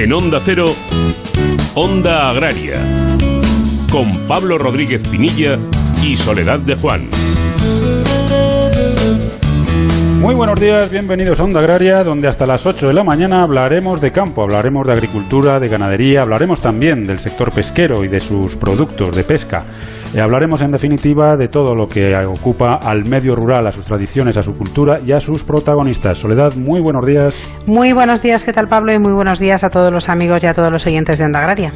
En Onda Cero, Onda Agraria, con Pablo Rodríguez Pinilla y Soledad de Juan. Muy buenos días, bienvenidos a Onda Agraria, donde hasta las 8 de la mañana hablaremos de campo, hablaremos de agricultura, de ganadería, hablaremos también del sector pesquero y de sus productos de pesca. Eh, hablaremos en definitiva de todo lo que ocupa al medio rural, a sus tradiciones, a su cultura y a sus protagonistas. Soledad, muy buenos días. Muy buenos días, ¿qué tal Pablo? Y muy buenos días a todos los amigos y a todos los oyentes de Onda Agraria.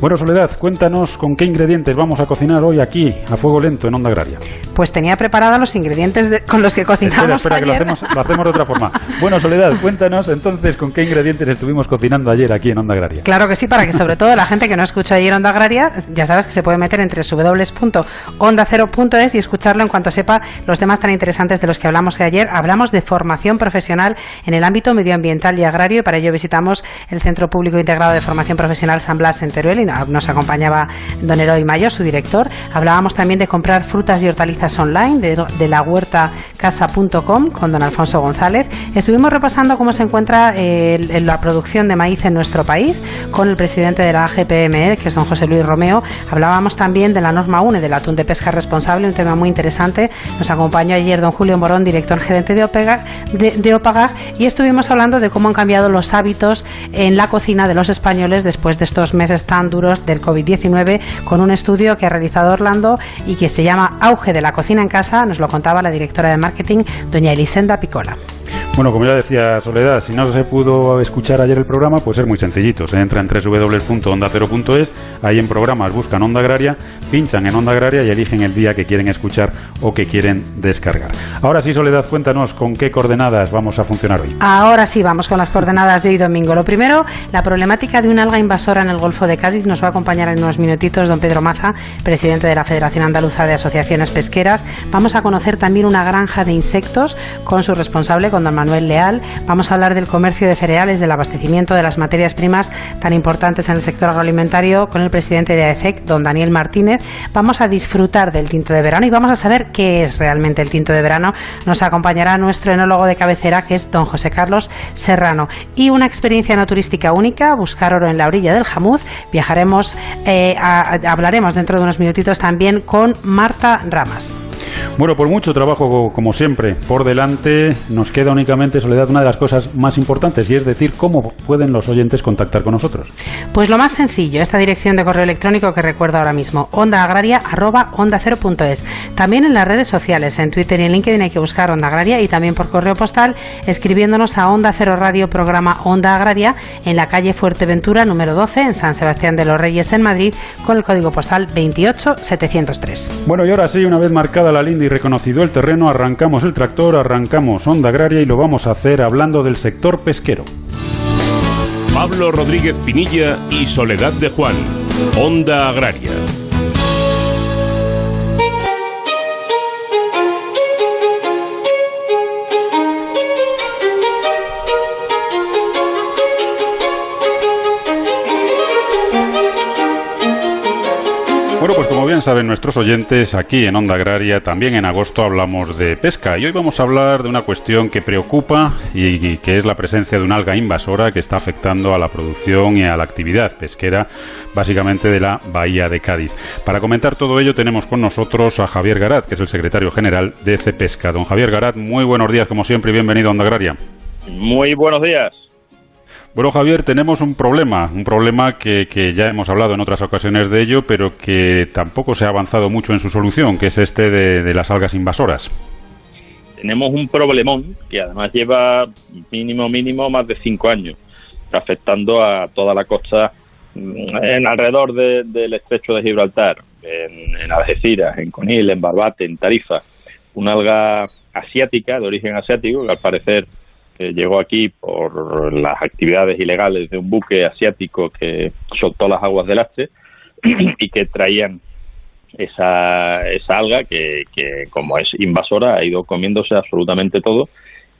Bueno, Soledad, cuéntanos con qué ingredientes vamos a cocinar hoy aquí, a fuego lento, en Onda Agraria. Pues tenía preparados los ingredientes con los que cocinamos espera, espera, Que lo hacemos, lo hacemos de otra forma. Bueno, Soledad, cuéntanos entonces con qué ingredientes estuvimos cocinando ayer aquí en Onda Agraria. Claro que sí, para que sobre todo la gente que no escuchó ayer Onda Agraria, ya sabes que se puede meter entre www.ondacero.es y escucharlo en cuanto sepa los temas tan interesantes de los que hablamos ayer. Hablamos de formación profesional en el ámbito medioambiental y agrario y para ello visitamos el Centro Público Integrado de Formación Profesional San Blas en Teruel y nos acompañaba don Eroy Mayo, su director. Hablábamos también de comprar frutas y hortalizas online de, la huerta casa.com con don Alfonso González. Estuvimos repasando cómo se encuentra eh, la producción de maíz en nuestro país con el presidente de la AGPME, que es don José Luis Romeo. Hablábamos también de la norma UNE del atún de pesca responsable, un tema muy interesante. Nos acompañó ayer don Julio Morón, director gerente de, Opega, de, Opagag, y estuvimos hablando de cómo han cambiado los hábitos en la cocina de los españoles después de estos meses tan duros del COVID-19 con un estudio que ha realizado Orlando y que se llama Auge de la cocina en casa. Nos lo contaba la directora de marketing, doña Elisenda Picola. Bueno, como ya decía Soledad, si no se pudo escuchar ayer el programa, pues es muy sencillito. Se entra en www.ondacero.es, ahí en programas buscan Onda Agraria, pinchan en Onda Agraria y eligen el día que quieren escuchar o que quieren descargar. Ahora sí, Soledad, cuéntanos con qué coordenadas vamos a funcionar hoy. Ahora sí, vamos con las coordenadas de hoy domingo. Lo primero, la problemática de un alga invasora en el Golfo de Cádiz. Nos va a acompañar en unos minutitos don Pedro Maza, presidente de la Federación Andaluza de Asociaciones Pesqueras. Vamos a conocer también una granja de insectos con su responsable, con don Manuel Leal. Vamos a hablar del comercio de cereales, del abastecimiento de las materias primas tan importantes en el sector agroalimentario con el presidente de AECEC, don Daniel Martínez. Vamos a disfrutar del tinto de verano y vamos a saber qué es realmente el tinto de verano. Nos acompañará nuestro enólogo de cabecera, que es don José Carlos Serrano. Y una experiencia no turística única, buscar oro en la orilla del Jamuz. Viajaremos, eh, hablaremos dentro de unos minutitos también con Marta Ramas. Bueno, por mucho trabajo, como siempre, por delante, nos queda únicamente, Soledad, una de las cosas más importantes, y es decir, cómo pueden los oyentes contactar con nosotros. Pues lo más sencillo, esta dirección de correo electrónico que recuerdo ahora mismo, ondaagraria.onda0.es. También en las redes sociales, en Twitter y en LinkedIn hay que buscar Onda Agraria y también por correo postal, escribiéndonos a Onda Cero Radio, programa Onda Agraria, en la calle Fuerteventura, número 12, en San Sebastián de los Reyes, en Madrid, con el código postal 28703. Bueno, y ahora sí, una vez marcada la línea y reconocido el terreno, arrancamos el tractor, arrancamos Onda Agraria y lo vamos a hacer hablando del sector pesquero. Pablo Rodríguez Pinilla y Soledad de Juan, Onda Agraria. Bueno, pues como bien saben nuestros oyentes, aquí en Onda Agraria también en agosto hablamos de pesca y hoy vamos a hablar de una cuestión que preocupa y, que es la presencia de una alga invasora que está afectando a la producción y a la actividad pesquera básicamente de la Bahía de Cádiz. Para comentar todo ello tenemos con nosotros a Javier Garat, que es el secretario general de CEPESCA. Don Javier Garat, muy buenos días como siempre y bienvenido a Onda Agraria. Muy buenos días. Bueno, Javier, tenemos un problema, un problema que, ya hemos hablado en otras ocasiones de ello, pero que tampoco se ha avanzado mucho en su solución, que es este de, las algas invasoras. Tenemos un problemón que además lleva mínimo, mínimo más de cinco años, afectando a toda la costa mm, en alrededor del estrecho de Gibraltar, en, en Algeciras, en Conil, en Barbate, en Tarifa. Una alga asiática, de origen asiático, que al parecer llegó aquí por las actividades ilegales de un buque asiático que soltó las aguas del Aste y que traían esa, esa alga que, que, como es invasora, ha ido comiéndose absolutamente todo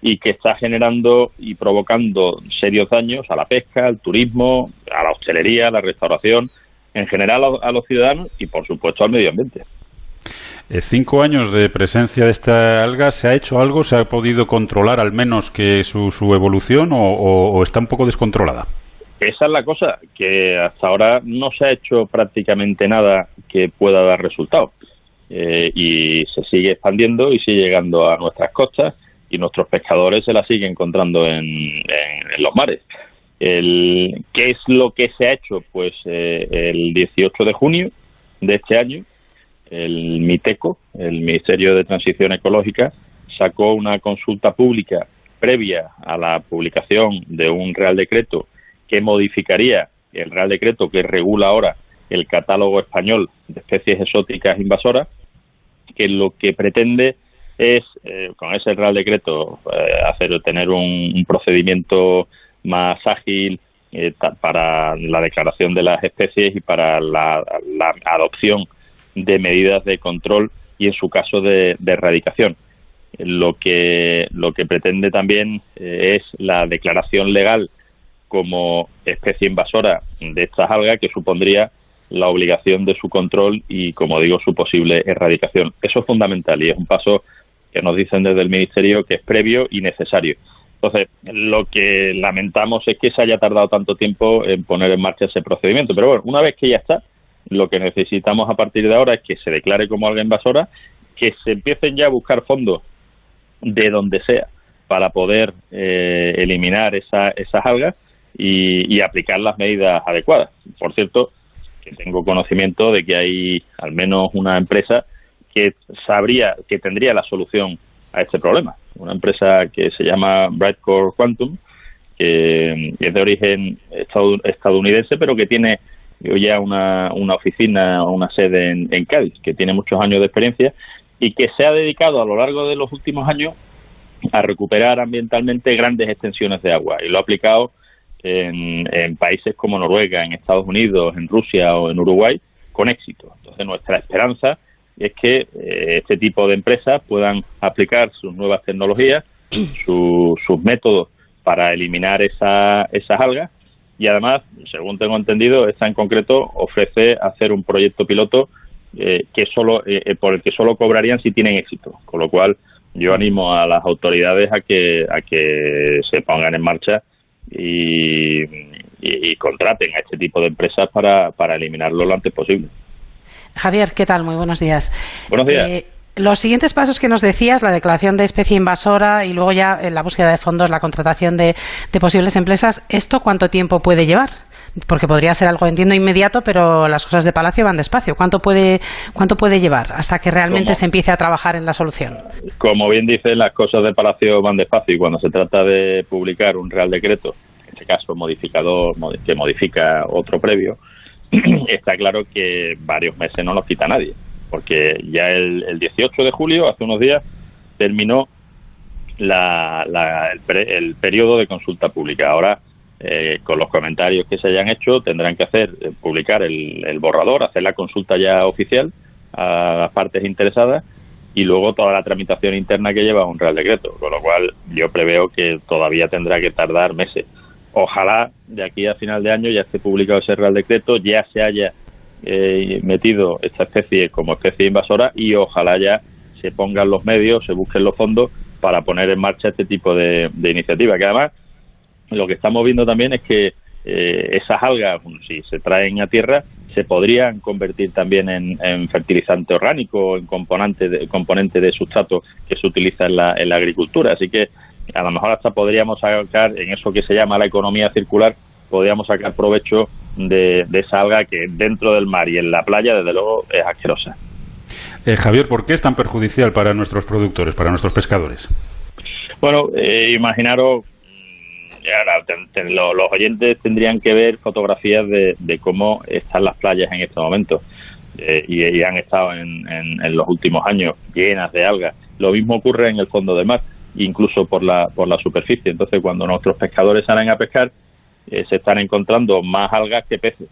y que está generando y provocando serios daños a la pesca, al turismo, a la hostelería, a la restauración, en general a los ciudadanos y, por supuesto, al medio ambiente. Eh, cinco años de presencia de esta alga, ¿se ha hecho algo? ¿Se ha podido controlar al menos que su, su evolución o, está un poco descontrolada? esa es la cosa, que hasta ahora no se ha hecho prácticamente nada que pueda dar resultado. Eh, y se sigue expandiendo y sigue llegando a nuestras costas y nuestros pescadores se la siguen encontrando en, los mares. El, ¿Qué es lo que se ha hecho? Pues eh, el 18 de junio de este año, el MITECO, el Ministerio de Transición Ecológica, sacó una consulta pública previa a la publicación de un Real Decreto que modificaría el Real Decreto que regula ahora el catálogo español de especies exóticas invasoras, que lo que pretende es, eh, con ese Real Decreto, eh, hacer tener un, procedimiento más ágil eh, para la declaración de las especies y para la, adopción de medidas de control y, en su caso, de erradicación lo que, lo que pretende también eh, es la declaración legal como especie invasora de estas algas que supondría la obligación de su control y, como digo, su posible erradicación. Eso es fundamental y es un paso que nos dicen desde el Ministerio que es previo y necesario. Entonces, lo que lamentamos es que se haya tardado tanto tiempo en poner en marcha ese procedimiento. Pero bueno, una vez que ya está, lo que necesitamos a partir de ahora es que se declare como alga invasora, que se empiecen ya a buscar fondos de donde sea para poder eh, eliminar esa, esas algas y, aplicar las medidas adecuadas. Por cierto, que tengo conocimiento de que hay al menos una empresa que sabría, que tendría la solución a este problema. Una empresa que se llama Brightcore Quantum, que es de origen estadounidense, pero que tiene ya una, una oficina, una sede en, en Cádiz, que tiene muchos años de experiencia y que se ha dedicado a lo largo de los últimos años a recuperar ambientalmente grandes extensiones de agua y lo ha aplicado en, países como Noruega, en Estados Unidos, en Rusia o en Uruguay con éxito. Entonces nuestra esperanza es que eh, este tipo de empresas puedan aplicar sus nuevas tecnologías, sus métodos para eliminar esa, esas algas y además, según tengo entendido, esta en concreto ofrece hacer un proyecto piloto eh, que solo eh, eh, por el que solo cobrarían si tienen éxito. Con lo cual, yo animo a las autoridades a que a que se pongan en marcha y, contraten a este tipo de empresas para, para eliminarlo lo antes posible. Javier, ¿qué tal? Muy buenos días. Buenos días. Los siguientes pasos que nos decías, la declaración de especie invasora y luego ya en la búsqueda de fondos, la contratación de, de posibles empresas, ¿esto cuánto tiempo puede llevar? porque podría ser algo, entiendo, inmediato, pero las cosas de Palacio van despacio. ¿Cuánto puede, cuánto puede llevar hasta que realmente se empiece a trabajar en la solución? Como bien dice, las cosas de Palacio van despacio y cuando se trata de publicar un Real Decreto, en este caso modificador que modifica otro previo, está claro que varios meses no los quita nadie, porque ya el, el 18 de julio, hace unos días, terminó la, el, el periodo de consulta pública. Ahora eh, con los comentarios que se hayan hecho, tendrán que hacer eh, publicar el, borrador, hacer la consulta ya oficial a las partes interesadas y luego toda la tramitación interna que lleva un Real Decreto, con lo cual yo preveo que todavía tendrá que tardar meses. Ojalá de aquí a final de año ya esté publicado ese Real Decreto, ya se haya eh, metido esta especie como especie invasora y ojalá ya se pongan los medios, se busquen los fondos para poner en marcha este tipo de, de iniciativas, que además lo que estamos viendo también es que eh, esas algas, si se traen a tierra, se podrían convertir también en, fertilizante orgánico, en componente de, componente de sustrato que se utiliza en la, en la agricultura. Así que a lo mejor hasta podríamos sacar en eso que se llama la economía circular, podríamos sacar provecho de, esa alga que dentro del mar y en la playa, desde luego, es asquerosa. Eh, Javier, ¿por qué es tan perjudicial para nuestros productores, para nuestros pescadores? Bueno, eh, imaginaros los oyentes tendrían que ver fotografías de, cómo están las playas en este momento eh, y, han estado en, los últimos años llenas de algas. Lo mismo ocurre en el fondo del mar, incluso por la, por la superficie. Entonces, cuando nuestros pescadores salen a pescar, eh, se están encontrando más algas que peces.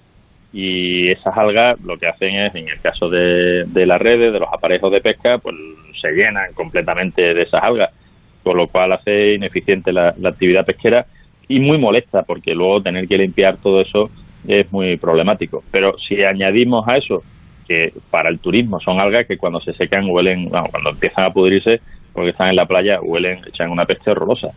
Y esas algas lo que hacen es, en el caso de, las redes, de los aparejos de pesca, pues se llenan completamente de esas algas, con lo cual hace ineficiente la actividad pesquera y muy molesta porque luego tener que limpiar todo eso es muy problemático. Pero si añadimos a eso que para el turismo son algas que cuando se secan huelen, cuando empiezan a pudrirse porque están en la playa huelen, echan una peste horrorosa.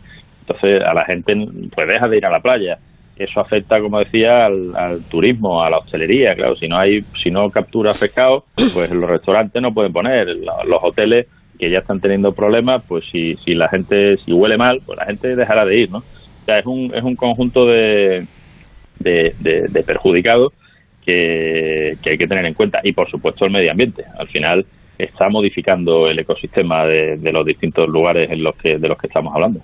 Entonces a la gente pues deja de ir a la playa eso afecta, como decía, al, turismo, a la hostelería. Claro, si no hay, si no captura pescado, pues los restaurantes no pueden poner, los hoteles que ya están teniendo problemas, pues si, si la gente, si huele mal, pues la gente dejará de ir, ¿no? O sea, es un, es un conjunto de, de, perjudicados que, que hay que tener en cuenta. Y por supuesto el medio ambiente. Al final está modificando el ecosistema de, de los distintos lugares en los que, de los que estamos hablando.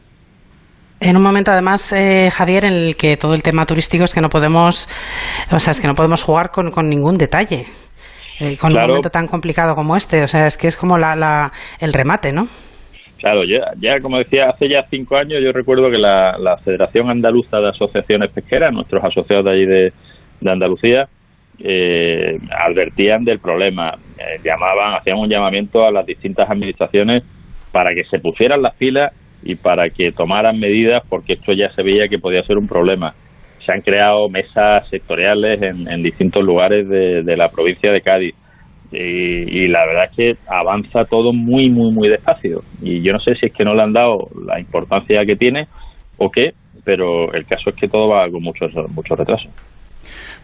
En un momento, además, eh, Javier, en el que todo el tema turístico es que no podemos, o sea, es que no podemos jugar con, con ningún detalle, eh, con un momento tan complicado como este. O sea, es que es como la, la, el remate, ¿no? Claro, ya, ya, como decía, hace ya cinco años yo recuerdo que la, la Federación Andaluza de Asociaciones Pesqueras, nuestros asociados de allí de, de Andalucía, eh, advertían del problema, llamaban, hacían un llamamiento a las distintas administraciones para que se pusieran las pilas y para que tomaran medidas porque esto ya se veía que podía ser un problema. Se han creado mesas sectoriales en, distintos lugares de, la provincia de Cádiz y, la verdad es que avanza todo muy, muy, muy despacio y yo no sé si es que no le han dado la importancia que tiene o qué, pero el caso es que todo va con mucho, mucho retraso.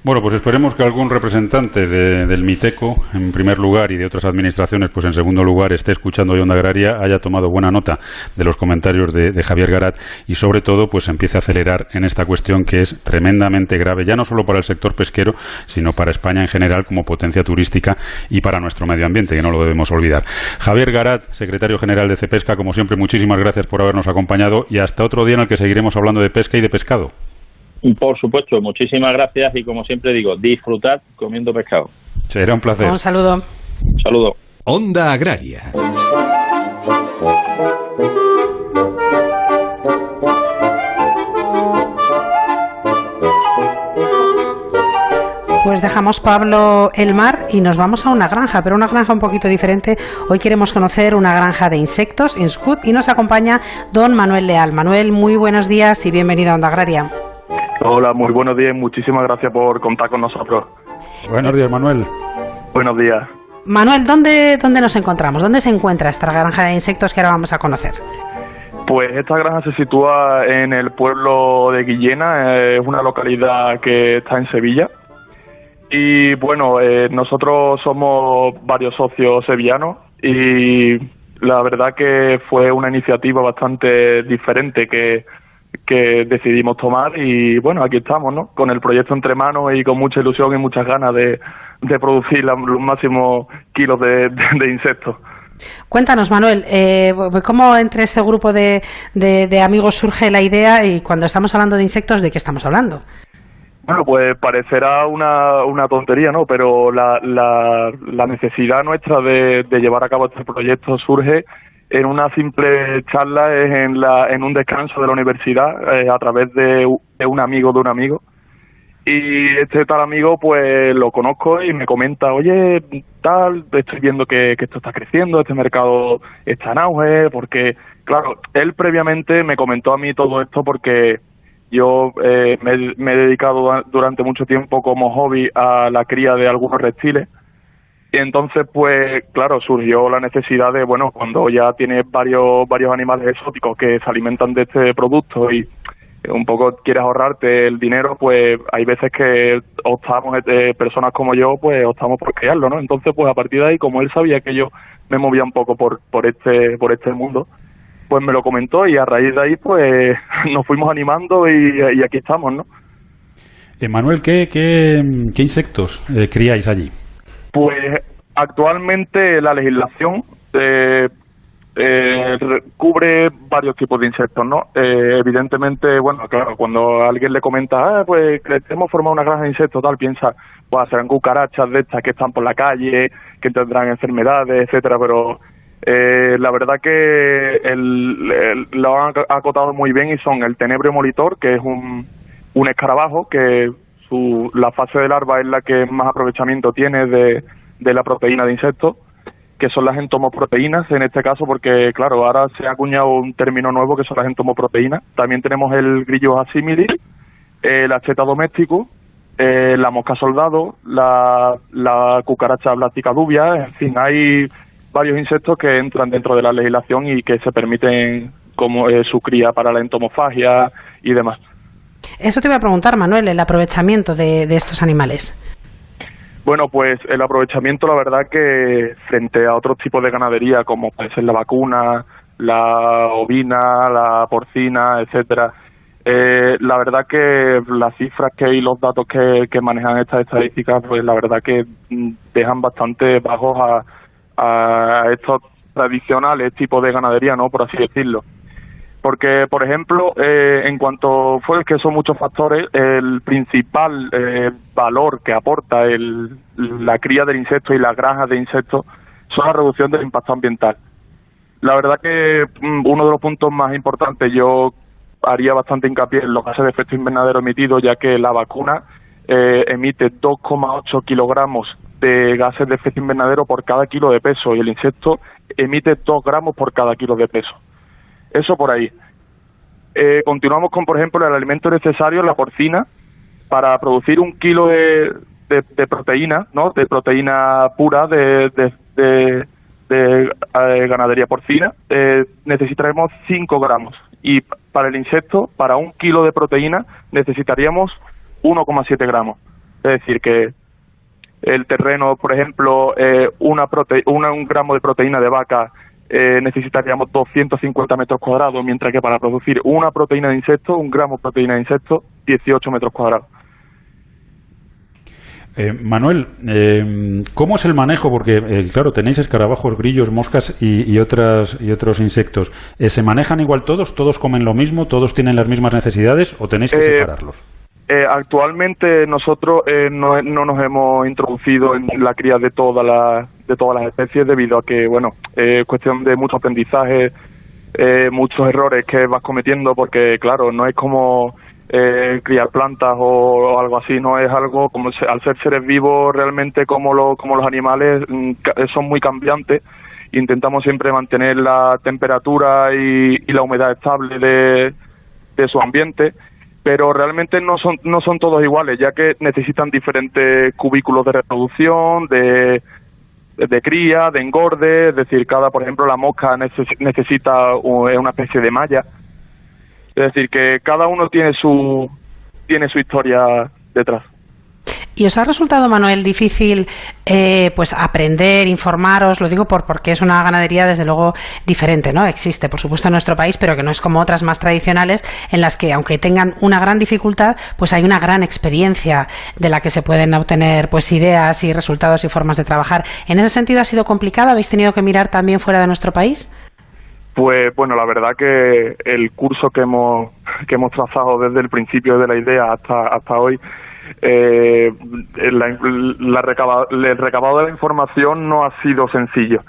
Bueno, pues esperemos que algún representante del MITECO, en primer lugar, y de otras administraciones, pues en segundo lugar, esté escuchando Onda Agraria, haya tomado buena nota de los comentarios de, Javier Garat y, sobre todo, pues empiece a acelerar en esta cuestión que es tremendamente grave, ya no solo para el sector pesquero, sino para España en general como potencia turística y para nuestro medio ambiente, que no lo debemos olvidar. Javier Garat, secretario general de Cepesca, como siempre, muchísimas gracias por habernos acompañado y hasta otro día en el que seguiremos hablando de pesca y de pescado. Por supuesto, muchísimas gracias y como siempre digo, disfrutad comiendo pescado. Será un placer. Un saludo. saludo. Onda Agraria. Pues dejamos Pablo el mar y nos vamos a una granja, pero una granja un poquito diferente. Hoy queremos conocer una granja de insectos en Scoot y nos acompaña don Manuel Leal. Manuel, muy buenos días y bienvenido a Onda Agraria. Hola, muy buenos días. Muchísimas gracias por contar con nosotros. Buenos días, Manuel. Buenos días. Manuel, ¿dónde, ¿dónde nos encontramos? ¿Dónde se encuentra esta granja de insectos que ahora vamos a conocer? Pues esta granja se sitúa en el pueblo de Guillena, es una localidad que está en Sevilla. Y bueno, eh, nosotros somos varios socios sevillanos y la verdad que fue una iniciativa bastante diferente que que decidimos tomar y bueno, aquí estamos, ¿no? Con el proyecto entre manos y con mucha ilusión y muchas ganas de, de producir los máximos kilos de, insectos. Cuéntanos, Manuel, eh, ¿cómo entre este grupo de, de, amigos surge la idea y cuando estamos hablando de insectos, ¿de qué estamos hablando? Bueno, pues parecerá una, una tontería, ¿no? Pero la, la, la necesidad nuestra de, de llevar a cabo este proyecto surge en una simple charla es en, la, en un descanso de la universidad eh, a través de, un amigo de un amigo. Y este tal amigo, pues lo conozco y me comenta, oye, tal, estoy viendo que, esto está creciendo, este mercado está en auge, porque, claro, él previamente me comentó a mí todo esto porque yo eh, me, me, he dedicado durante mucho tiempo como hobby a la cría de algunos reptiles y entonces, pues, claro, surgió la necesidad de, bueno, cuando ya tienes varios, varios animales exóticos que se alimentan de este producto y un poco quieres ahorrarte el dinero, pues hay veces que optamos, eh, personas como yo, pues optamos por crearlo, ¿no? Entonces, pues a partir de ahí, como él sabía que yo me movía un poco por, por este, por este mundo, pues me lo comentó y a raíz de ahí, pues nos fuimos animando y, aquí estamos, ¿no? Manuel, ¿qué, qué, qué insectos eh, criáis allí? Pues actualmente la legislación eh, eh, cubre varios tipos de insectos, ¿no? Eh, evidentemente, bueno, claro, cuando alguien le comenta, ah, pues hemos formado una granja de insectos, tal, piensa, pues serán cucarachas de estas que están por la calle, que tendrán enfermedades, etcétera, pero eh, la verdad que el, lo han acotado muy bien y son el tenebrio molitor, que es un, un escarabajo que su, la fase de larva es la que más aprovechamiento tiene de, de la proteína de insectos, que son las entomoproteínas en este caso, porque claro, ahora se ha acuñado un término nuevo que son las entomoproteínas. También tenemos el grillo asimilis, el acheta doméstico, eh, la mosca soldado, la, la cucaracha blástica dubia, en fin, hay varios insectos que entran dentro de la legislación y que se permiten como eh, su cría para la entomofagia y demás. Eso te iba a preguntar, Manuel, el aprovechamiento de, estos animales. Bueno, pues el aprovechamiento, la verdad que frente a otros tipos de ganadería, como puede ser la vacuna, la ovina, la porcina, etcétera, eh, la verdad que las cifras que y los datos que, manejan estas estadísticas, pues la verdad que mm, dejan bastante bajos a, a estos tradicionales tipos de ganadería, ¿no? Por así decirlo. Porque, por ejemplo, eh, en cuanto fue que son muchos factores, el principal eh, valor que aporta el, la cría del insecto y las granjas de insectos son la reducción del impacto ambiental. La verdad que mm, uno de los puntos más importantes yo haría bastante hincapié en los gases de efecto invernadero emitidos, ya que la vacuna eh, emite 2,8 kilogramos de gases de efecto invernadero por cada kilo de peso y el insecto emite 2 gramos por cada kilo de peso. Eso por ahí. Eh, continuamos con, por ejemplo, el alimento necesario, la porcina, para producir un kilo de, de, proteína, ¿no? De proteína pura de, de, eh, ganadería porcina, eh, necesitaremos 5 gramos. Y para el insecto, para un kilo de proteína, necesitaríamos 1,7 gramos. Es decir, que el terreno, por ejemplo, eh, una, prote una un gramo de proteína de vaca eh, necesitaríamos 250 metros cuadrados, mientras que para producir una proteína de insecto, un gramo de proteína de insecto, 18 metros cuadrados. Eh, Manuel, eh, ¿cómo es el manejo? Porque, claro, tenéis escarabajos, grillos, moscas y, otras, y otros insectos. ¿Se manejan igual todos? ¿Todos comen lo mismo? ¿Todos tienen las mismas necesidades? ¿O tenéis que separarlos? Eh, actualmente nosotros eh, no, nos hemos introducido en la cría de todas las de todas las especies debido a que bueno es cuestión de mucho aprendizaje eh, muchos errores que vas cometiendo porque claro no es como criar plantas o, algo así no es algo como al ser seres vivos realmente como lo, como los animales mm, son muy cambiantes. Intentamos siempre mantener la temperatura y, y la humedad estable de su ambiente pero realmente no son no son todos iguales ya que necesitan diferentes cubículos de reproducción de de cría de engorde es decir cada por ejemplo la mosca necesita una especie de malla. Es decir que cada uno tiene su tiene su historia detrás ¿Y os ha resultado, Manuel, difícil eh, pues aprender, informaros? Lo digo por, porque es una ganadería, desde luego, diferente, ¿no? Existe, por supuesto, en nuestro país, pero que no es como otras más tradicionales, en las que, aunque tengan una gran dificultad, pues hay una gran experiencia de la que se pueden obtener pues ideas y resultados y formas de trabajar. ¿En ese sentido ha sido complicado? ¿Habéis tenido que mirar también fuera de nuestro país? Pues bueno, la verdad que el curso que hemos, que hemos trazado desde el principio de la idea hasta, hasta hoy eh, la, el recabado de la información no ha sido sencillo.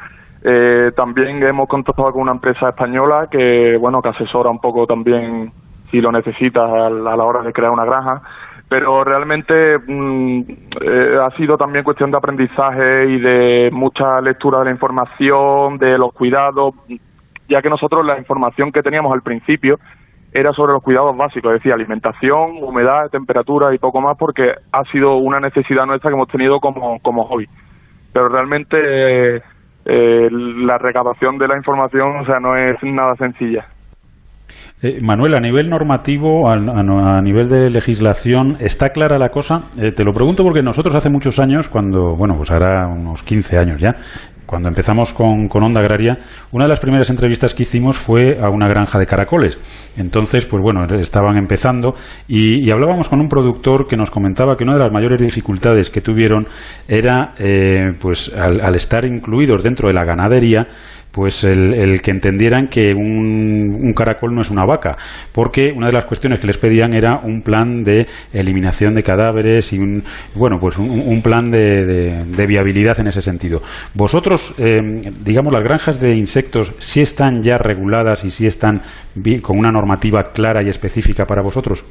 Eh, también hemos contactado con una empresa española que, bueno, que asesora un poco también si lo necesitas a la, hora de crear una granja, pero realmente mm, eh, ha sido también cuestión de aprendizaje y de mucha lectura de la información, de los cuidados, ya que nosotros la información que teníamos al principio era sobre los cuidados básicos, es decir, alimentación, humedad, temperatura y poco más, porque ha sido una necesidad nuestra que hemos tenido como, como hobby. Pero realmente eh, la recabación de la información, o sea, no es nada sencilla. Eh, Manuel, a nivel normativo, a, nivel de legislación, ¿está clara la cosa? Eh, te lo pregunto porque nosotros hace muchos años, cuando, bueno, pues ahora unos 15 años ya, cuando empezamos con, Onda Agraria, una de las primeras entrevistas que hicimos fue a una granja de caracoles. Entonces, pues bueno, estaban empezando y, hablábamos con un productor que nos comentaba que una de las mayores dificultades que tuvieron era, eh, pues al estar incluidos dentro de la ganadería, pues el, que entendieran que un, caracol no es una vaca, porque una de las cuestiones que les pedían era un plan de eliminación de cadáveres y un, bueno, pues un, plan de, viabilidad en ese sentido. Vosotros, eh, digamos, las granjas de insectos, ¿sí están ya reguladas y sí están con una normativa clara y específica para vosotros?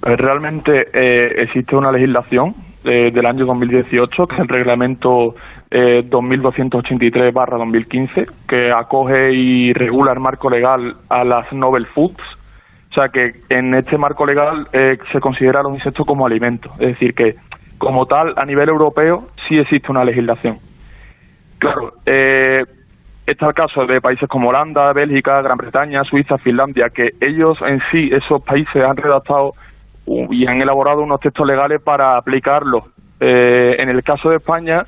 Pues realmente eh, existe una legislación eh, del año 2018, que es el reglamento eh, 2283-2015, que acoge y regula el marco legal a las novel foods. O sea que en este marco legal eh, se considera los insectos como alimentos. Es decir, que como tal, a nivel europeo, sí existe una legislación. Claro, eh, está el caso de países como Holanda, Bélgica, Gran Bretaña, Suiza, Finlandia, que ellos en sí, esos países han redactado y han elaborado unos textos legales para aplicarlo. Eh, en el caso de España,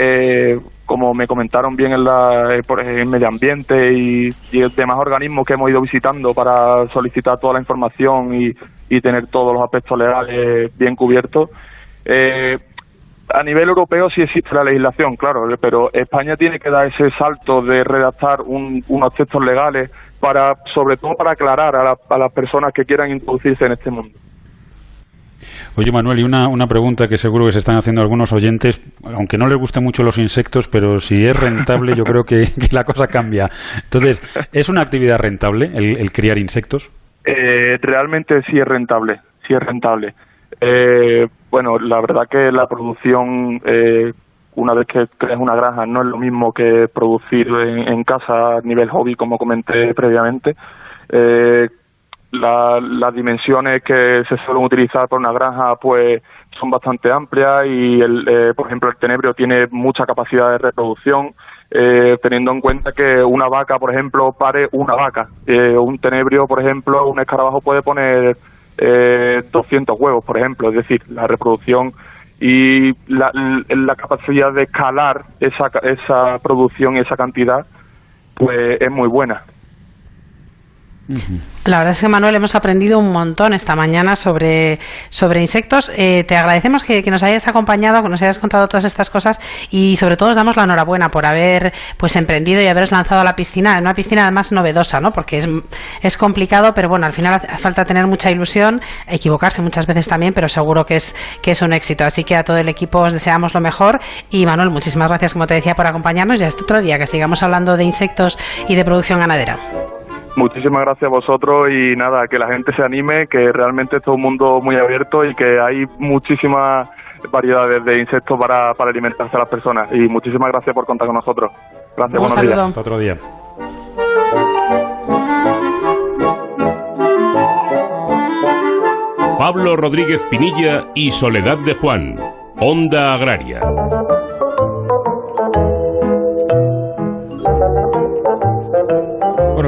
eh, como me comentaron bien en, la, eh, por, en medio ambiente y, y demás organismos que hemos ido visitando para solicitar toda la información y, tener todos los aspectos legales bien cubiertos, eh, a nivel europeo sí existe la legislación, claro, pero España tiene que dar ese salto de redactar unos textos legales para, sobre todo para aclarar a, las personas que quieran introducirse en este mundo. Oye, Manuel, y una, una pregunta que seguro que se están haciendo algunos oyentes, aunque no les gusten mucho los insectos, pero si es rentable, yo creo que, la cosa cambia. Entonces, ¿es una actividad rentable el, criar insectos? Eh, realmente sí es rentable, sí es rentable. Eh, bueno, la verdad que la producción, eh, una vez que creas una granja, no es lo mismo que producir en, casa a nivel hobby, como comenté previamente. Eh, las dimensiones que se suelen utilizar para una granja, pues son bastante amplias y, el, eh, por ejemplo, el tenebrio tiene mucha capacidad de reproducción. Eh, teniendo en cuenta que una vaca, por ejemplo, pare una vaca. Eh, un tenebrio, por ejemplo, un escarabajo puede poner eh, 200 huevos, por ejemplo. Es decir, la reproducción y la, la capacidad de escalar esa, esa producción y esa cantidad, pues es muy buena. La verdad es que, Manuel, hemos aprendido un montón esta mañana sobre, sobre insectos. Eh, te agradecemos que, nos hayas acompañado, que nos hayas contado todas estas cosas y, sobre todo, os damos la enhorabuena por haber pues emprendido y haberos lanzado a la piscina, en una piscina además novedosa, ¿no? Porque es, es complicado, pero bueno, al final hace falta tener mucha ilusión, equivocarse muchas veces también, pero seguro que es, que es un éxito. Así que a todo el equipo os deseamos lo mejor y, Manuel, muchísimas gracias, como te decía, por acompañarnos y hasta otro día que sigamos hablando de insectos y de producción ganadera. Muchísimas gracias a vosotros y nada, que la gente se anime, que realmente es todo un mundo muy abierto y que hay muchísimas variedades de insectos para, para alimentarse a las personas. Y muchísimas gracias por contar con nosotros. Gracias, buenos días. Hasta otro día. Pablo Rodríguez Pinilla y Soledad de Juan, Onda Agraria.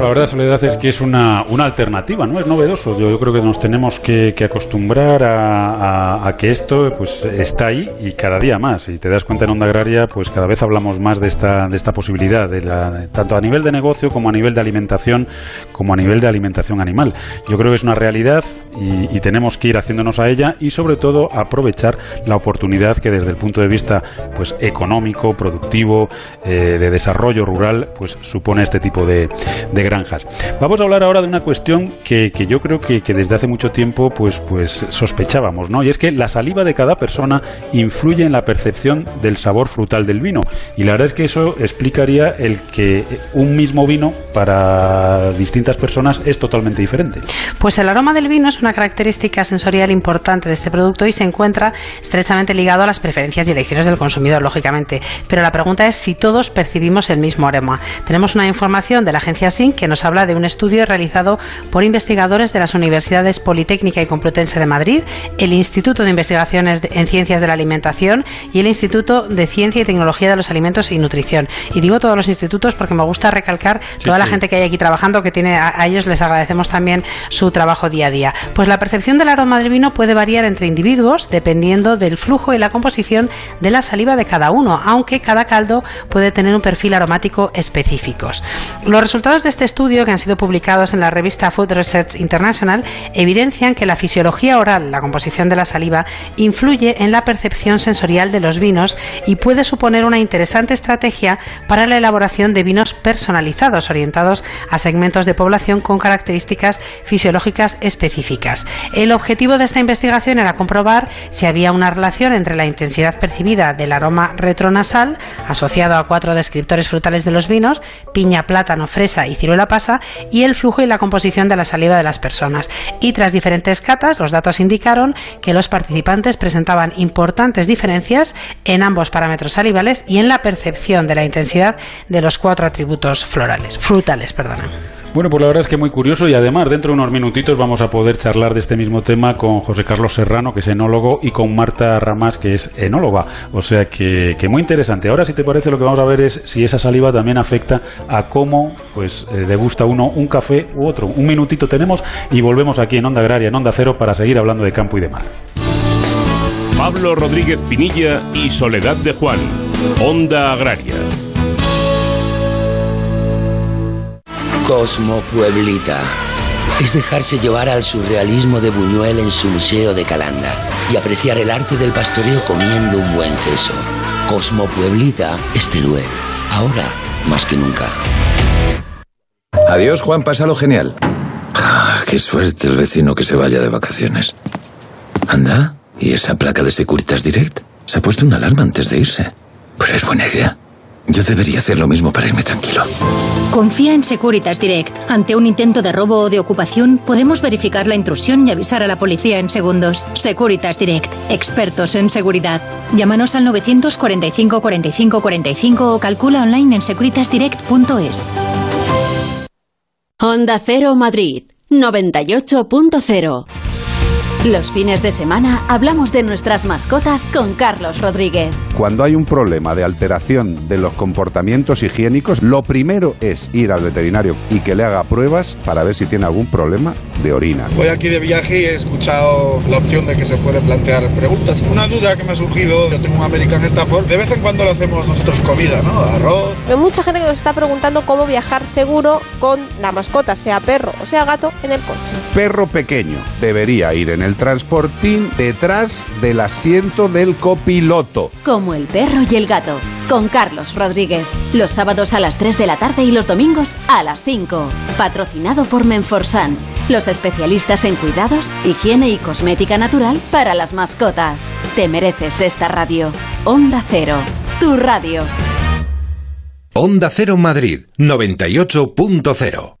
La verdad, Soledad, es que es una, una alternativa, ¿no? Es novedoso. Yo, creo que nos tenemos que, acostumbrar a, que esto pues está ahí y cada día más. Y te das cuenta en Onda Agraria, pues cada vez hablamos más de esta, de esta posibilidad, de la, tanto a nivel de negocio como a nivel de alimentación, como a nivel de alimentación animal. Yo creo que es una realidad y, tenemos que ir haciéndonos a ella y sobre todo aprovechar la oportunidad que desde el punto de vista pues económico, productivo, eh, de desarrollo rural, pues supone este tipo de, de granjas. Vamos a hablar ahora de una cuestión que, yo creo que, desde hace mucho tiempo pues, pues sospechábamos, ¿no? Y es que la saliva de cada persona influye en la percepción del sabor frutal del vino. Y la verdad es que eso explicaría el que un mismo vino para distintas personas es totalmente diferente. Pues el aroma del vino es una característica sensorial importante de este producto y se encuentra estrechamente ligado a las preferencias y elecciones del consumidor, lógicamente. Pero la pregunta es si todos percibimos el mismo aroma. Tenemos una información de la agencia SINC que nos habla de un estudio realizado por investigadores de las Universidades Politécnica y Complutense de Madrid, el Instituto de Investigaciones en Ciencias de la Alimentación y el Instituto de Ciencia y Tecnología de los Alimentos y Nutrición. Y digo todos los institutos porque me gusta recalcar toda la gente que hay aquí trabajando, que tiene a, ellos les agradecemos también su trabajo día a día. Pues la percepción del aroma del vino puede variar entre individuos dependiendo del flujo y la composición de la saliva de cada uno, aunque cada caldo puede tener un perfil aromático específicos. Los resultados de este estudio que han sido publicados en la revista Food Research International evidencian que la fisiología oral, la composición de la saliva, influye en la percepción sensorial de los vinos y puede suponer una interesante estrategia para la elaboración de vinos personalizados orientados a segmentos de población con características fisiológicas específicas. El objetivo de esta investigación era comprobar si había una relación entre la intensidad percibida del aroma retronasal, asociado a cuatro descriptores frutales de los vinos, piña, plátano, fresa y ciruela pasa y el flujo y la composición de la saliva de las personas. Y tras diferentes catas, los datos indicaron que los participantes presentaban importantes diferencias en ambos parámetros salivales y en la percepción de la intensidad de los cuatro atributos florales, frutales, perdona. Bueno, pues la verdad es que muy curioso y además dentro de unos minutitos vamos a poder charlar de este mismo tema con José Carlos Serrano, que es enólogo, y con Marta Ramas, que es enóloga. O sea que, que muy interesante. Ahora, si te parece, lo que vamos a ver es si esa saliva también afecta a cómo pues eh, degusta uno un café u otro. Un minutito tenemos y volvemos aquí en Onda Agraria, en Onda Cero, para seguir hablando de campo y de mar. Pablo Rodríguez Pinilla y Soledad de Juan. Onda Agraria. Cosmo Pueblita. Es dejarse llevar al surrealismo de Buñuel en su museo de Calanda y apreciar el arte del pastoreo comiendo un buen queso. Cosmo Pueblita es Teruel. Ahora, más que nunca. Adiós, Juan, pásalo genial. Ah, qué suerte el vecino que se vaya de vacaciones. Anda, ¿y esa placa de Securitas Direct? Se ha puesto una alarma antes de irse. Pues es buena idea. Yo debería hacer lo mismo para irme tranquilo. Confía en Securitas Direct. Ante un intento de robo o de ocupación, podemos verificar la intrusión y avisar a la policía en segundos. Securitas Direct. Expertos en seguridad. Llámanos al 945 45 45 o calcula online en securitasdirect.es. Honda Cero Madrid 98.0 los fines de semana hablamos de nuestras mascotas con Carlos Rodríguez. Cuando hay un problema de alteración de los comportamientos higiénicos, lo primero es ir al veterinario y que le haga pruebas para ver si tiene algún problema de orina. Voy aquí de viaje y he escuchado la opción de que se puede plantear preguntas. Una duda que me ha surgido, yo tengo un American Stafford, de vez en cuando lo hacemos nosotros comida, ¿no? Arroz. Hay mucha gente que nos está preguntando cómo viajar seguro con la mascota, sea perro o sea gato, en el coche. Perro pequeño debería ir en el transportín detrás del asiento del copiloto. Como el perro y el gato, con Carlos Rodríguez. Los sábados a las 3 de la tarde y los domingos a las 5. Patrocinado por Menforsan, los especialistas en cuidados, higiene y cosmética natural para las mascotas. Te mereces esta radio. Onda Cero, tu radio. Onda Cero Madrid, 98.0.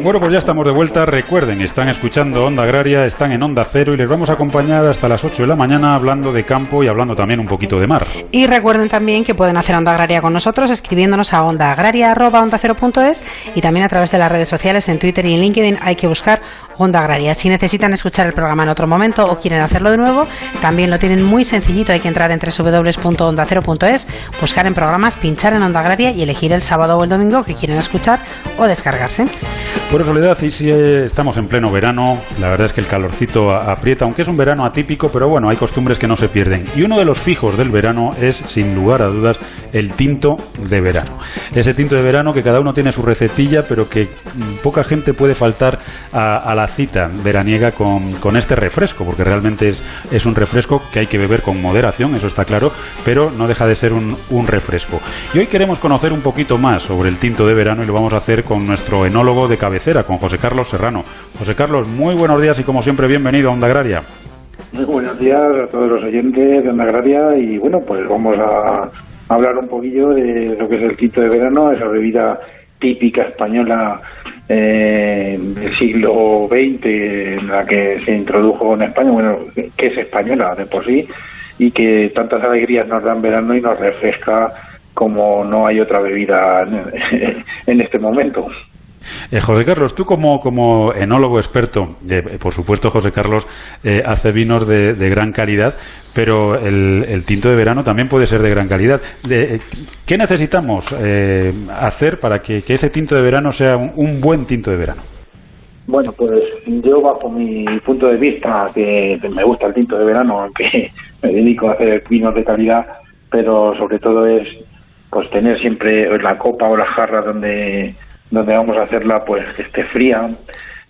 Bueno, pues ya estamos de vuelta. Recuerden, están escuchando Onda Agraria, están en Onda Cero y les vamos a acompañar hasta las 8 de la mañana hablando de campo y hablando también un poquito de mar. Y recuerden también que pueden hacer Onda Agraria con nosotros escribiéndonos a ondaagraria.ondacero.es y también a través de las redes sociales en Twitter y en LinkedIn hay que buscar Onda Agraria. Si necesitan escuchar el programa en otro momento o quieren hacerlo de nuevo, también lo tienen muy sencillito. Hay que entrar en www.ondacero.es, buscar en programas, pinchar en Onda Agraria y elegir el sábado o el domingo que quieren escuchar o descargarse. Bueno, Soledad, y si estamos en pleno verano, la verdad es que el calorcito aprieta, aunque es un verano atípico, pero bueno, hay costumbres que no se pierden. Y uno de los fijos del verano es, sin lugar a dudas, el tinto de verano. Ese tinto de verano que cada uno tiene su recetilla, pero que mm, poca gente puede faltar a, la cita veraniega con, este refresco, porque realmente es, un refresco que hay que beber con moderación, eso está claro, pero no deja de ser un, refresco. Y hoy queremos conocer un poquito más sobre el tinto de verano y lo vamos a hacer con nuestro enólogo de cabecera, con José Carlos Serrano. José Carlos, muy buenos días y como siempre bienvenido a Onda Agraria. Muy buenos días a todos los oyentes de Onda Agraria y bueno, pues vamos a hablar un poquillo de lo que es el tinto de verano, esa bebida típica española eh, del siglo XX en la que se introdujo en España, bueno, que es española de por sí y que tantas alegrías nos dan verano y nos refresca como no hay otra bebida en este momento. Eh, José Carlos, tú como, como enólogo experto, eh, por supuesto José Carlos eh, hace vinos de, gran calidad, pero el, tinto de verano también puede ser de gran calidad. ¿Qué necesitamos hacer para que, ese tinto de verano sea un, buen tinto de verano? Bueno, pues yo bajo mi punto de vista, que me gusta el tinto de verano, aunque me dedico a hacer vinos de calidad, pero sobre todo es pues tener siempre la copa o la jarra donde donde vamos a hacerla pues que esté fría,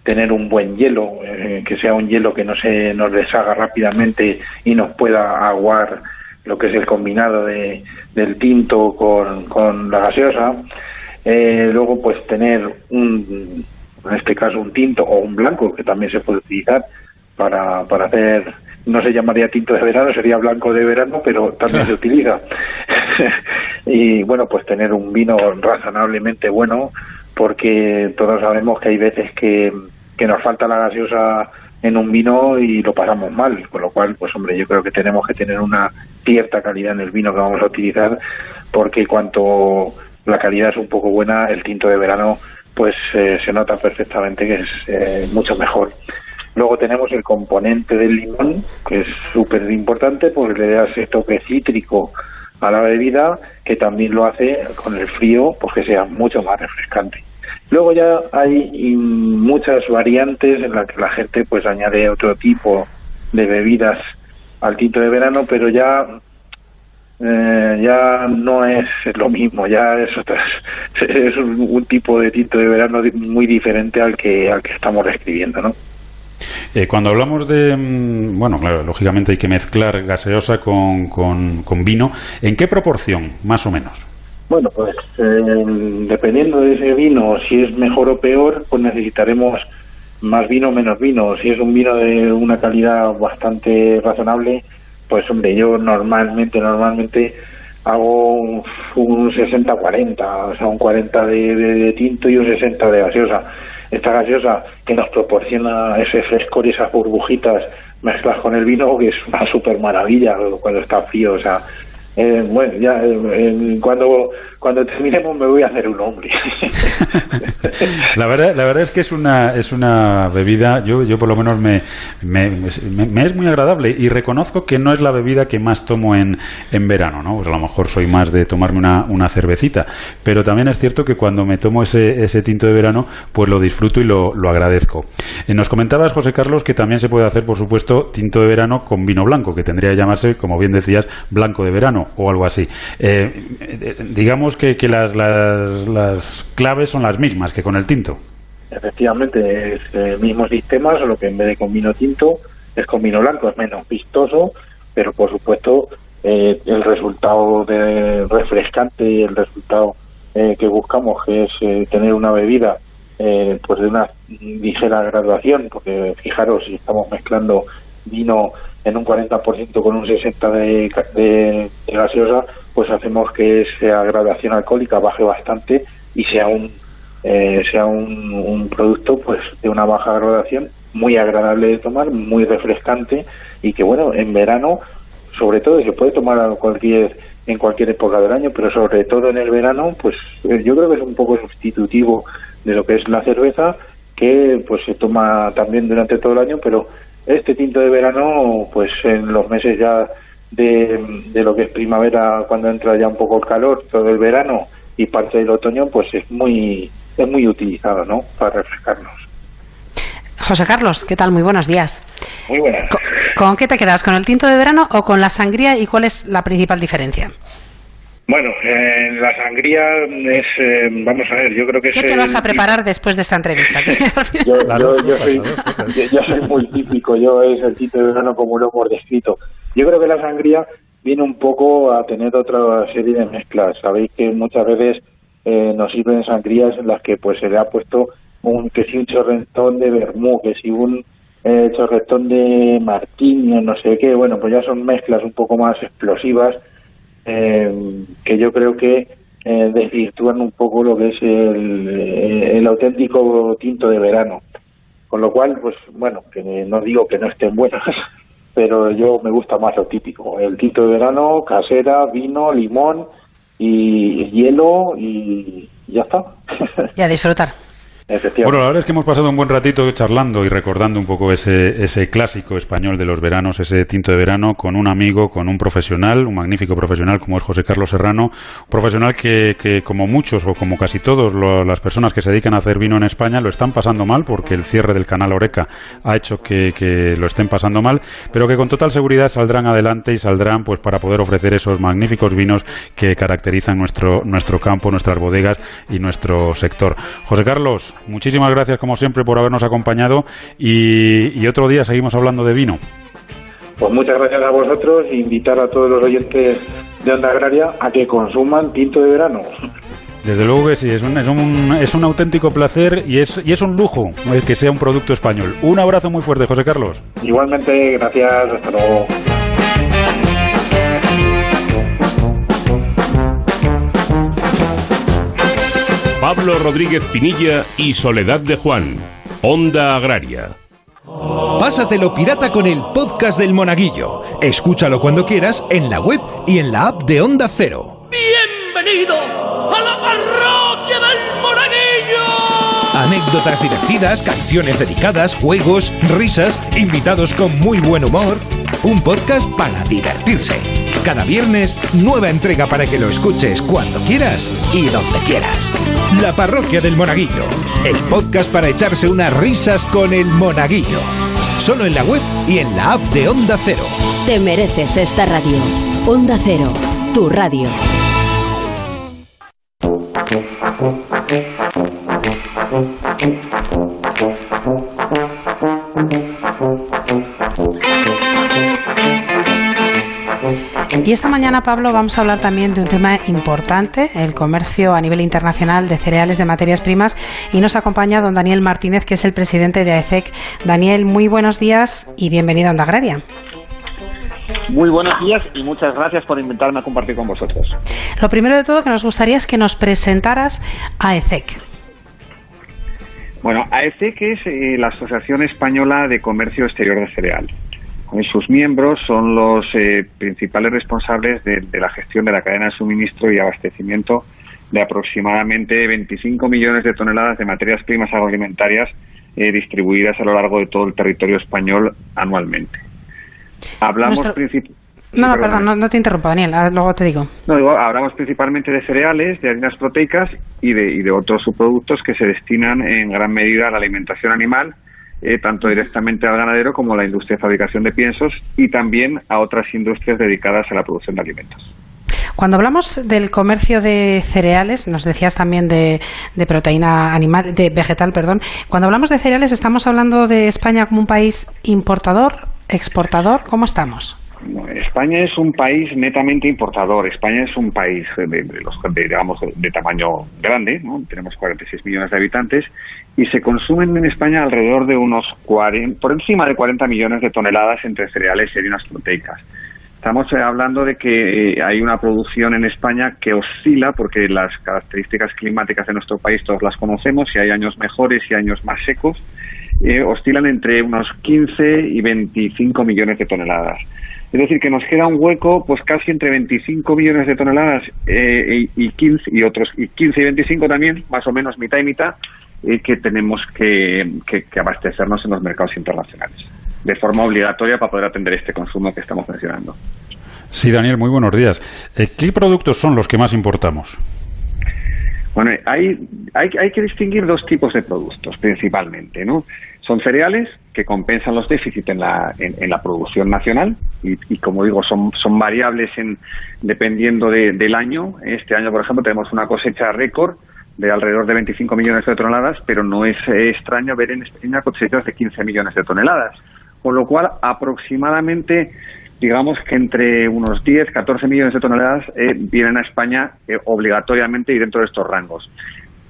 tener un buen hielo, eh, que sea un hielo que no se nos deshaga rápidamente y nos pueda aguar lo que es el combinado de, del tinto con, con la gaseosa. Eh, luego pues tener un, en este caso un tinto o un blanco que también se puede utilizar para, para hacer no se llamaría tinto de verano, sería blanco de verano, pero también se utiliza. y bueno, pues tener un vino razonablemente bueno, porque todos sabemos que hay veces que, que nos falta la gaseosa en un vino y lo pasamos mal, con lo cual, pues hombre, yo creo que tenemos que tener una cierta calidad en el vino que vamos a utilizar, porque cuanto la calidad es un poco buena, el tinto de verano, pues eh, se nota perfectamente que es eh, mucho mejor. Luego tenemos el componente del limón, que es súper importante porque le da ese toque cítrico a la bebida, que también lo hace con el frío, pues que sea mucho más refrescante. Luego ya hay muchas variantes en las que la gente pues añade otro tipo de bebidas al tinto de verano, pero ya eh, ya no es lo mismo, ya es es un, tipo de tinto de verano muy diferente al que al que estamos describiendo, ¿no? Eh, cuando hablamos de, mm, bueno, claro, lógicamente hay que mezclar gaseosa con, con vino, ¿en qué proporción, más o menos? Bueno, pues eh, dependiendo de ese vino, si es mejor o peor, pues necesitaremos más vino o menos vino. Si es un vino de una calidad bastante razonable, pues hombre, yo normalmente, normalmente hago un, 60-40, o sea, un 40 de, tinto y un 60 de gaseosa. Esta gaseosa que nos proporciona ese frescor y esas burbujitas mezclas con el vino, que es una super maravilla cuando está frío, o sea, eh, bueno, ya eh, cuando, cuando terminemos me voy a hacer un hombre. la verdad, la verdad es que es una, es una bebida, yo, yo por lo menos me, me, es muy agradable y reconozco que no es la bebida que más tomo en, en verano, ¿no? Pues a lo mejor soy más de tomarme una, una cervecita, pero también es cierto que cuando me tomo ese, ese tinto de verano, pues lo disfruto y lo, lo agradezco. Eh, nos comentabas, José Carlos, que también se puede hacer, por supuesto, tinto de verano con vino blanco, que tendría que llamarse, como bien decías, blanco de verano o algo así. Eh, digamos que, las, las, las, claves son las mismas que con el tinto. Efectivamente, es el mismo sistema, solo que en vez de con vino tinto es con vino blanco, es menos vistoso, pero por supuesto eh, el resultado de refrescante, el resultado eh, que buscamos, que es tener una bebida pues de una ligera graduación, porque fijaros, si estamos mezclando vino en un 40% con un 60% de, de, gaseosa, pues hacemos que esa graduación alcohólica baje bastante y sea un eh, sea un, producto pues de una baja graduación muy agradable de tomar, muy refrescante y que bueno en verano sobre todo se puede tomar cualquier en cualquier época del año, pero sobre todo en el verano, pues eh, yo creo que es un poco sustitutivo de lo que es la cerveza, que pues se toma también durante todo el año, pero este tinto de verano, pues en los meses ya de, de lo que es primavera, cuando entra ya un poco el calor, todo el verano y parte del otoño, pues es muy, es muy utilizado, ¿no? Para refrescarnos. José Carlos, ¿qué tal? Muy buenos días. Muy buenas. ¿Con, qué te quedas? ¿Con el tinto de verano o con la sangría y cuál es la principal diferencia? Bueno, eh, la sangría es, eh, vamos a ver, yo creo que ¿Qué te vas a preparar después de esta entrevista? yo, soy, muy típico, yo es el tinto de verano como lo hemos descrito. Yo creo que la sangría viene un poco a tener otra serie de mezclas. Sabéis que muchas veces eh, nos sirven sangrías en las que pues se le ha puesto un que si un chorretón de vermú, que si un eh, chorretón de martini, no sé qué, bueno, pues ya son mezclas un poco más explosivas eh, que yo creo que eh, desvirtúan un poco lo que es el, eh, el, auténtico tinto de verano. Con lo cual, pues bueno, que no digo que no estén buenas, pero yo me gusta más lo típico. El tinto de verano, casera, vino, limón y hielo y ya está. Y a disfrutar. Bueno, la verdad es que hemos pasado un buen ratito charlando y recordando un poco ese, ese clásico español de los veranos, ese tinto de verano, con un amigo, con un profesional, un magnífico profesional como es José Carlos Serrano, profesional que, que como muchos o como casi todos las personas que se dedican a hacer vino en España lo están pasando mal porque el cierre del canal Oreca ha hecho que, que lo estén pasando mal, pero que con total seguridad saldrán adelante y saldrán pues para poder ofrecer esos magníficos vinos que caracterizan nuestro, nuestro campo, nuestras bodegas y nuestro sector. José Carlos, muchísimas gracias como siempre por habernos acompañado y, otro día seguimos hablando de vino. Pues muchas gracias a vosotros e invitar a todos los oyentes de Onda Agraria a que consuman tinto de verano. Desde luego que sí, es un, es un, es un auténtico placer y es, y es un lujo que sea un producto español. Un abrazo muy fuerte, José Carlos. Igualmente, gracias, hasta luego. Pablo Rodríguez Pinilla y Soledad de Juan. Onda Agraria. Pásatelo pirata con el podcast del Monaguillo. Escúchalo cuando quieras en la web y en la app de Onda Cero. ¡Bienvenido a la parroquia del Monaguillo! Anécdotas divertidas, canciones dedicadas, juegos, risas, invitados con muy buen humor. Un podcast para divertirse. Cada viernes, nueva entrega para que lo escuches cuando quieras y donde quieras. La Parroquia del Monaguillo, el podcast para echarse unas risas con el Monaguillo. Solo en la web y en la app de Onda Cero. Te mereces esta radio. Onda Cero, tu radio. Y esta mañana, Pablo, vamos a hablar también de un tema importante, el comercio a nivel internacional de cereales, de materias primas, y nos acompaña don Daniel Martínez, que es el presidente de AECEC. Daniel, muy buenos días y bienvenido a Onda Agraria. Muy buenos días y muchas gracias por invitarme a compartir con vosotros. Lo primero de todo que nos gustaría es que nos presentaras AECEC. Bueno, AECEC es eh, la Asociación Española de Comercio Exterior de Cereal. Sus miembros son los eh, principales responsables de, de, la gestión de la cadena de suministro y abastecimiento de aproximadamente 25 millones de toneladas de materias primas agroalimentarias eh, distribuidas a lo largo de todo el territorio español anualmente. Hablamos Nuestro- princip- No, no, perdón, no, no te interrumpo, Daniel, ahora luego te digo. No, digo, hablamos principalmente de cereales, de harinas proteicas y de, y de otros subproductos que se destinan en gran medida a la alimentación animal, eh, tanto directamente al ganadero como a la industria de fabricación de piensos y también a otras industrias dedicadas a la producción de alimentos. Cuando hablamos del comercio de cereales, nos decías también de, de proteína animal, de vegetal, perdón. Cuando hablamos de cereales, estamos hablando de España como un país importador, exportador. ¿Cómo estamos? España es un país netamente importador. España es un país de, de los, de, digamos, de tamaño grande, ¿no? tenemos 46 millones de habitantes y se consumen en España alrededor de unos 40, por encima de 40 millones de toneladas entre cereales y harinas proteicas. Estamos eh, hablando de que eh, hay una producción en España que oscila porque las características climáticas de nuestro país todos las conocemos y hay años mejores y años más secos. eh, oscilan entre unos 15 y 25 millones de toneladas. Es decir, que nos queda un hueco, pues casi entre 25 millones de toneladas eh, y, y 15 y otros y 15 y 25 también, más o menos mitad y mitad, eh, que tenemos que, que- que abastecernos en los mercados internacionales de forma obligatoria para poder atender este consumo que estamos mencionando. Sí, Daniel, muy buenos días. Eh, ¿Qué productos son los que más importamos? Bueno, hay, hay, hay que distinguir dos tipos de productos principalmente, ¿no? Son cereales que compensan los déficits en la, en, en la producción nacional y, como digo, son, son variables en, dependiendo de- del año. Este año, por ejemplo, tenemos una cosecha récord de alrededor de 25 millones de toneladas, pero no es eh, extraño ver en España cosechas de 15 millones de toneladas. Con lo cual, aproximadamente, digamos que entre unos 10, 14 millones de toneladas eh, vienen a España eh, obligatoriamente y dentro de estos rangos.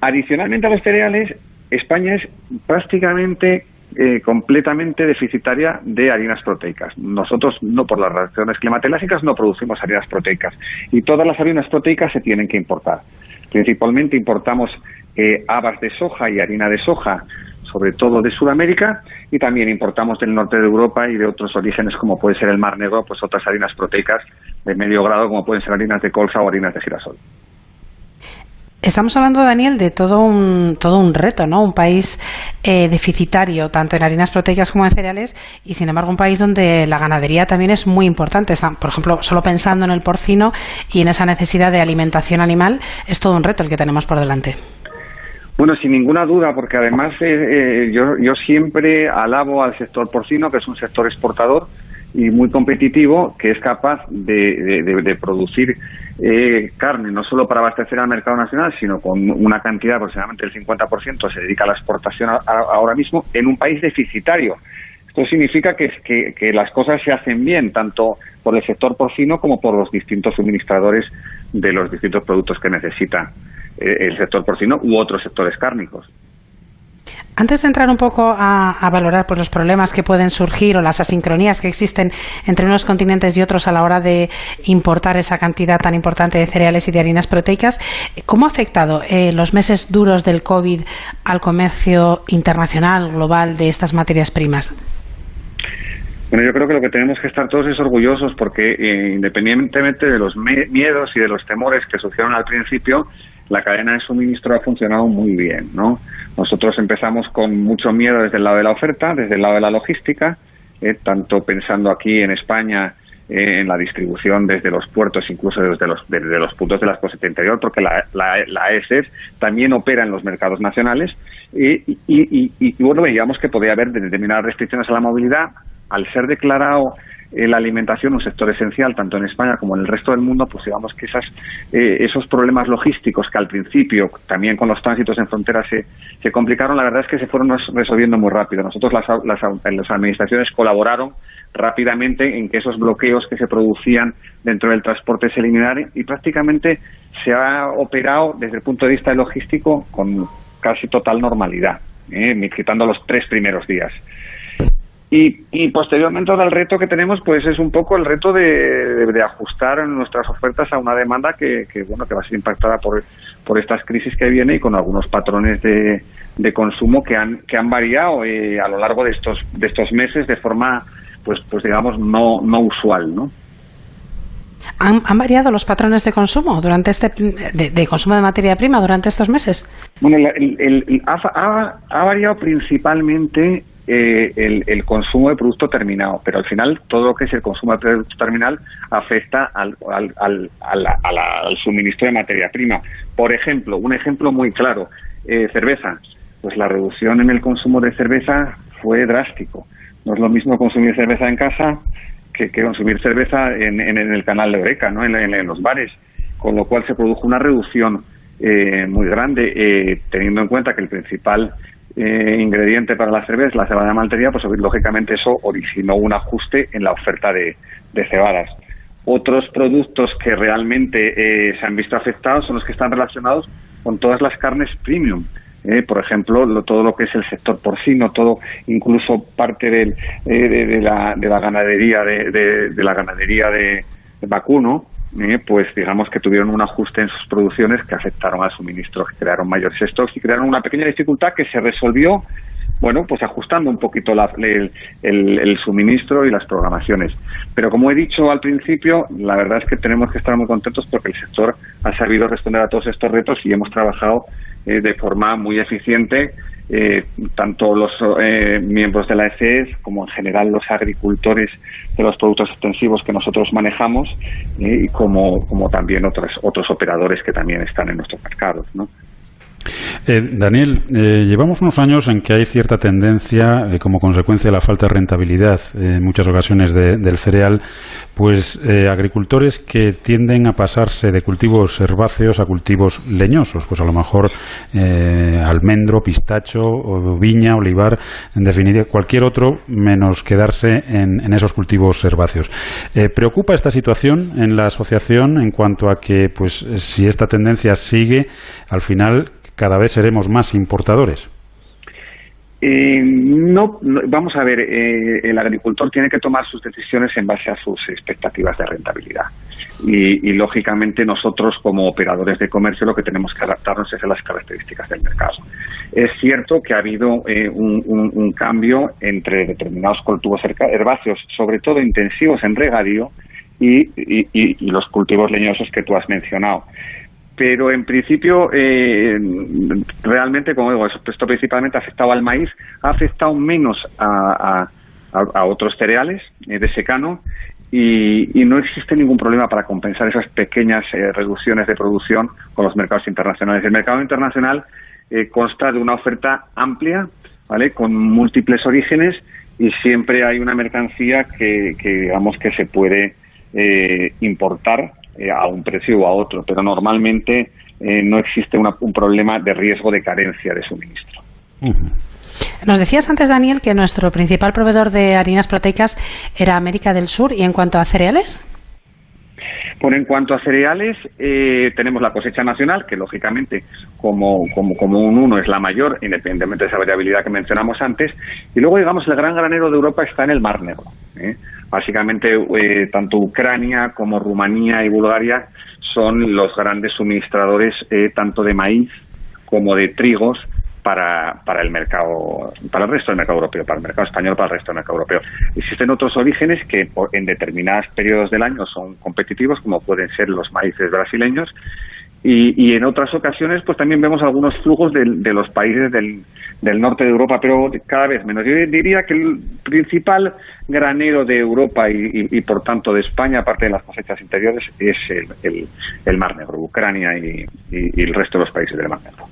Adicionalmente a los cereales, España es prácticamente eh, completamente deficitaria de harinas proteicas. Nosotros, no por las reacciones climatológicas, no producimos harinas proteicas. Y todas las harinas proteicas se tienen que importar. Principalmente importamos eh, habas de soja y harina de soja, sobre todo de Sudamérica, y también importamos del norte de Europa y de otros orígenes, como puede ser el Mar Negro, pues otras harinas proteicas de medio grado, como pueden ser harinas de colza o harinas de girasol. Estamos hablando, Daniel, de todo un, todo un reto, ¿no? Un país eh, deficitario, tanto en harinas proteicas como en cereales, y sin embargo un país donde la ganadería también es muy importante. Por ejemplo, solo pensando en el porcino y en esa necesidad de alimentación animal, es todo un reto el que tenemos por delante. Bueno, sin ninguna duda, porque además eh, eh, yo, yo siempre alabo al sector porcino, que es un sector exportador y muy competitivo, que es capaz de, de- producir eh, carne, no solo para abastecer al mercado nacional, sino con una cantidad aproximadamente del 50% se dedica a la exportación a- ahora mismo en un país deficitario. Esto significa que, que- que las cosas se hacen bien, tanto por el sector porcino como por los distintos suministradores de los distintos productos que necesita eh, el sector porcino u otros sectores cárnicos. Antes de entrar un poco a, valorar pues, los problemas que pueden surgir o las asincronías que existen entre unos continentes y otros a la hora de importar esa cantidad tan importante de cereales y de harinas proteicas, ¿cómo ha afectado eh, los meses duros del COVID al comercio internacional, global de estas materias primas? Bueno, yo creo que lo que tenemos que estar todos es orgullosos porque eh, independientemente de los miedos y de los temores que surgieron al principio, la cadena de suministro ha funcionado muy bien, ¿no? Nosotros empezamos con mucho miedo desde el lado de la oferta, desde el lado de la logística, eh, tanto pensando aquí en España eh, en la distribución desde los puertos, incluso desde los, desde los puntos de la exposición interior, porque la, la, la ESEF también opera en los mercados nacionales y, y, y, bueno, veíamos que podía haber determinadas restricciones a la movilidad. Al ser declarado la alimentación un sector esencial tanto en España como en el resto del mundo, pues digamos que esas, eh, esos problemas logísticos que al principio también con los tránsitos en frontera se, se complicaron, la verdad es que se fueron resolviendo muy rápido. Nosotros las, las, las administraciones colaboraron rápidamente en que esos bloqueos que se producían dentro del transporte se eliminaran y prácticamente se ha operado desde el punto de vista logístico con casi total normalidad, eh, quitando los tres primeros días. Y, y, posteriormente el reto que tenemos pues es un poco el reto de, de, ajustar nuestras ofertas a una demanda que, que, bueno que va a ser impactada por, por estas crisis que viene y con algunos patrones de, de consumo que han que han variado eh, a lo largo de estos de estos meses de forma pues pues digamos no no usual no ¿Han, ¿Han, variado los patrones de consumo durante este de, de, consumo de materia prima durante estos meses? Bueno, el, el, el, ha, ha, ha, variado principalmente eh, el, el, consumo de producto terminado, pero al final todo lo que es el consumo de producto terminal afecta al, al, al, al suministro de materia prima. Por ejemplo, un ejemplo muy claro, eh, cerveza. Pues la reducción en el consumo de cerveza fue drástico. No es lo mismo consumir cerveza en casa que, consumir cerveza en, en, en, el canal de Oreca, ¿no? En, en, los bares, con lo cual se produjo una reducción eh, muy grande, eh, teniendo en cuenta que el principal eh, ingrediente para la cerveza, la cebada de maltería, pues lógicamente eso originó un ajuste en la oferta de, cebadas. Otros productos que realmente eh, se han visto afectados son los que están relacionados con todas las carnes premium. Eh, por ejemplo, lo, todo lo que es el sector porcino, todo, incluso parte del, eh, de, de, la, de la ganadería de, de la ganadería de, vacuno, eh, pues digamos que tuvieron un ajuste en sus producciones que afectaron al suministro, crearon mayores stocks y crearon una pequeña dificultad que se resolvió, bueno, pues ajustando un poquito la, el, el, el, suministro y las programaciones. Pero como he dicho al principio, la verdad es que tenemos que estar muy contentos porque el sector ha sabido responder a todos estos retos y hemos trabajado eh, de forma muy eficiente eh, tanto los eh, miembros de la ECES como en general los agricultores de los productos extensivos que nosotros manejamos eh, y como, como también otros, otros operadores que también están en nuestros mercados. ¿no? Eh, Daniel, eh, llevamos unos años en que hay cierta tendencia, eh, como consecuencia de la falta de rentabilidad en muchas ocasiones de, del cereal, pues eh, agricultores que tienden a pasarse de cultivos herbáceos a cultivos leñosos, pues a lo mejor eh, almendro, pistacho, viña, olivar, en definitiva cualquier otro, menos quedarse en, esos cultivos herbáceos. Eh, ¿Preocupa esta situación en la asociación en cuanto a que, pues, si esta tendencia sigue, al final cada vez seremos más importadores? Eh, no, vamos a ver, eh, el agricultor tiene que tomar sus decisiones en base a sus expectativas de rentabilidad. Y, lógicamente nosotros como operadores de comercio lo que tenemos que adaptarnos es a las características del mercado. Es cierto que ha habido eh, un, cambio entre determinados cultivos herbáceos, sobre todo intensivos en regadío, y, y los cultivos leñosos que tú has mencionado pero en principio eh, realmente, como digo, esto principalmente ha afectado al maíz, ha afectado menos a, a, a otros cereales eh, de secano y, no existe ningún problema para compensar esas pequeñas eh, reducciones de producción con los mercados internacionales. El mercado internacional eh, consta de una oferta amplia, ¿vale? Con múltiples orígenes y siempre hay una mercancía que, que digamos que se puede eh, importar eh, a un precio o a otro, pero normalmente eh, no existe una, un problema de riesgo de carencia de suministro. Nos decías antes, Daniel, que nuestro principal proveedor de harinas proteicas era América del Sur y en cuanto a cereales. Bueno, en cuanto a cereales, eh, tenemos la cosecha nacional, que lógicamente, como, como, como un uno es la mayor, independientemente de esa variabilidad que mencionamos antes. Y luego, digamos, el gran granero de Europa está en el Mar Negro. ¿eh? Básicamente, eh, tanto Ucrania como Rumanía y Bulgaria son los grandes suministradores eh, tanto de maíz como de trigos para, para el mercado, para el resto del mercado europeo, para el mercado español, para el resto del mercado europeo. Existen otros orígenes que en determinados periodos del año son competitivos, como pueden ser los maíces brasileños, y, en otras ocasiones pues también vemos algunos flujos de, los países del, del norte de Europa, pero cada vez menos. Yo diría que el principal granero de Europa y, por tanto de España, aparte de las cosechas interiores, es el, el, Mar Negro, Ucrania y el resto de los países del Mar Negro.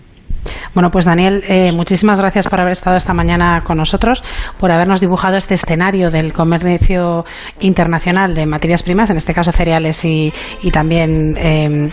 Bueno, pues Daniel, eh, muchísimas gracias por haber estado esta mañana con nosotros, por habernos dibujado este escenario del comercio internacional de materias primas, en este caso cereales y, también eh,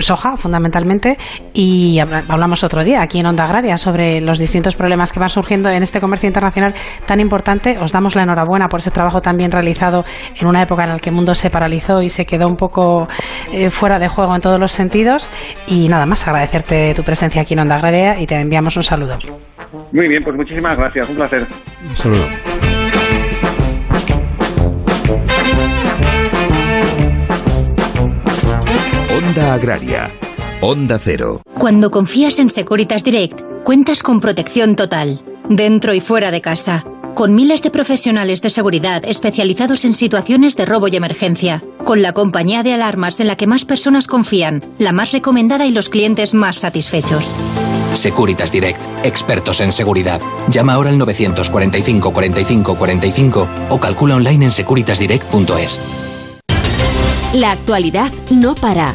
soja, fundamentalmente. Y hablamos otro día aquí en Onda Agraria sobre los distintos problemas que van surgiendo en este comercio internacional tan importante. Os damos la enhorabuena por ese trabajo tan bien realizado en una época en la que el mundo se paralizó y se quedó un poco eh, fuera de juego en todos los sentidos. Y nada más, agradecerte tu presencia aquí en Onda Agraria y te enviamos un saludo. Muy bien, pues muchísimas gracias, un placer. Un saludo. Onda Agraria. Onda Cero. Cuando confías en Securitas Direct, cuentas con protección total, dentro y fuera de casa, con miles de profesionales de seguridad especializados en situaciones de robo y emergencia, con la compañía de alarmas en la que más personas confían, la más recomendada y los clientes más satisfechos. Securitas Direct, expertos en seguridad. Llama ahora al 945 45 45 o calcula online en securitasdirect.es. La actualidad no para.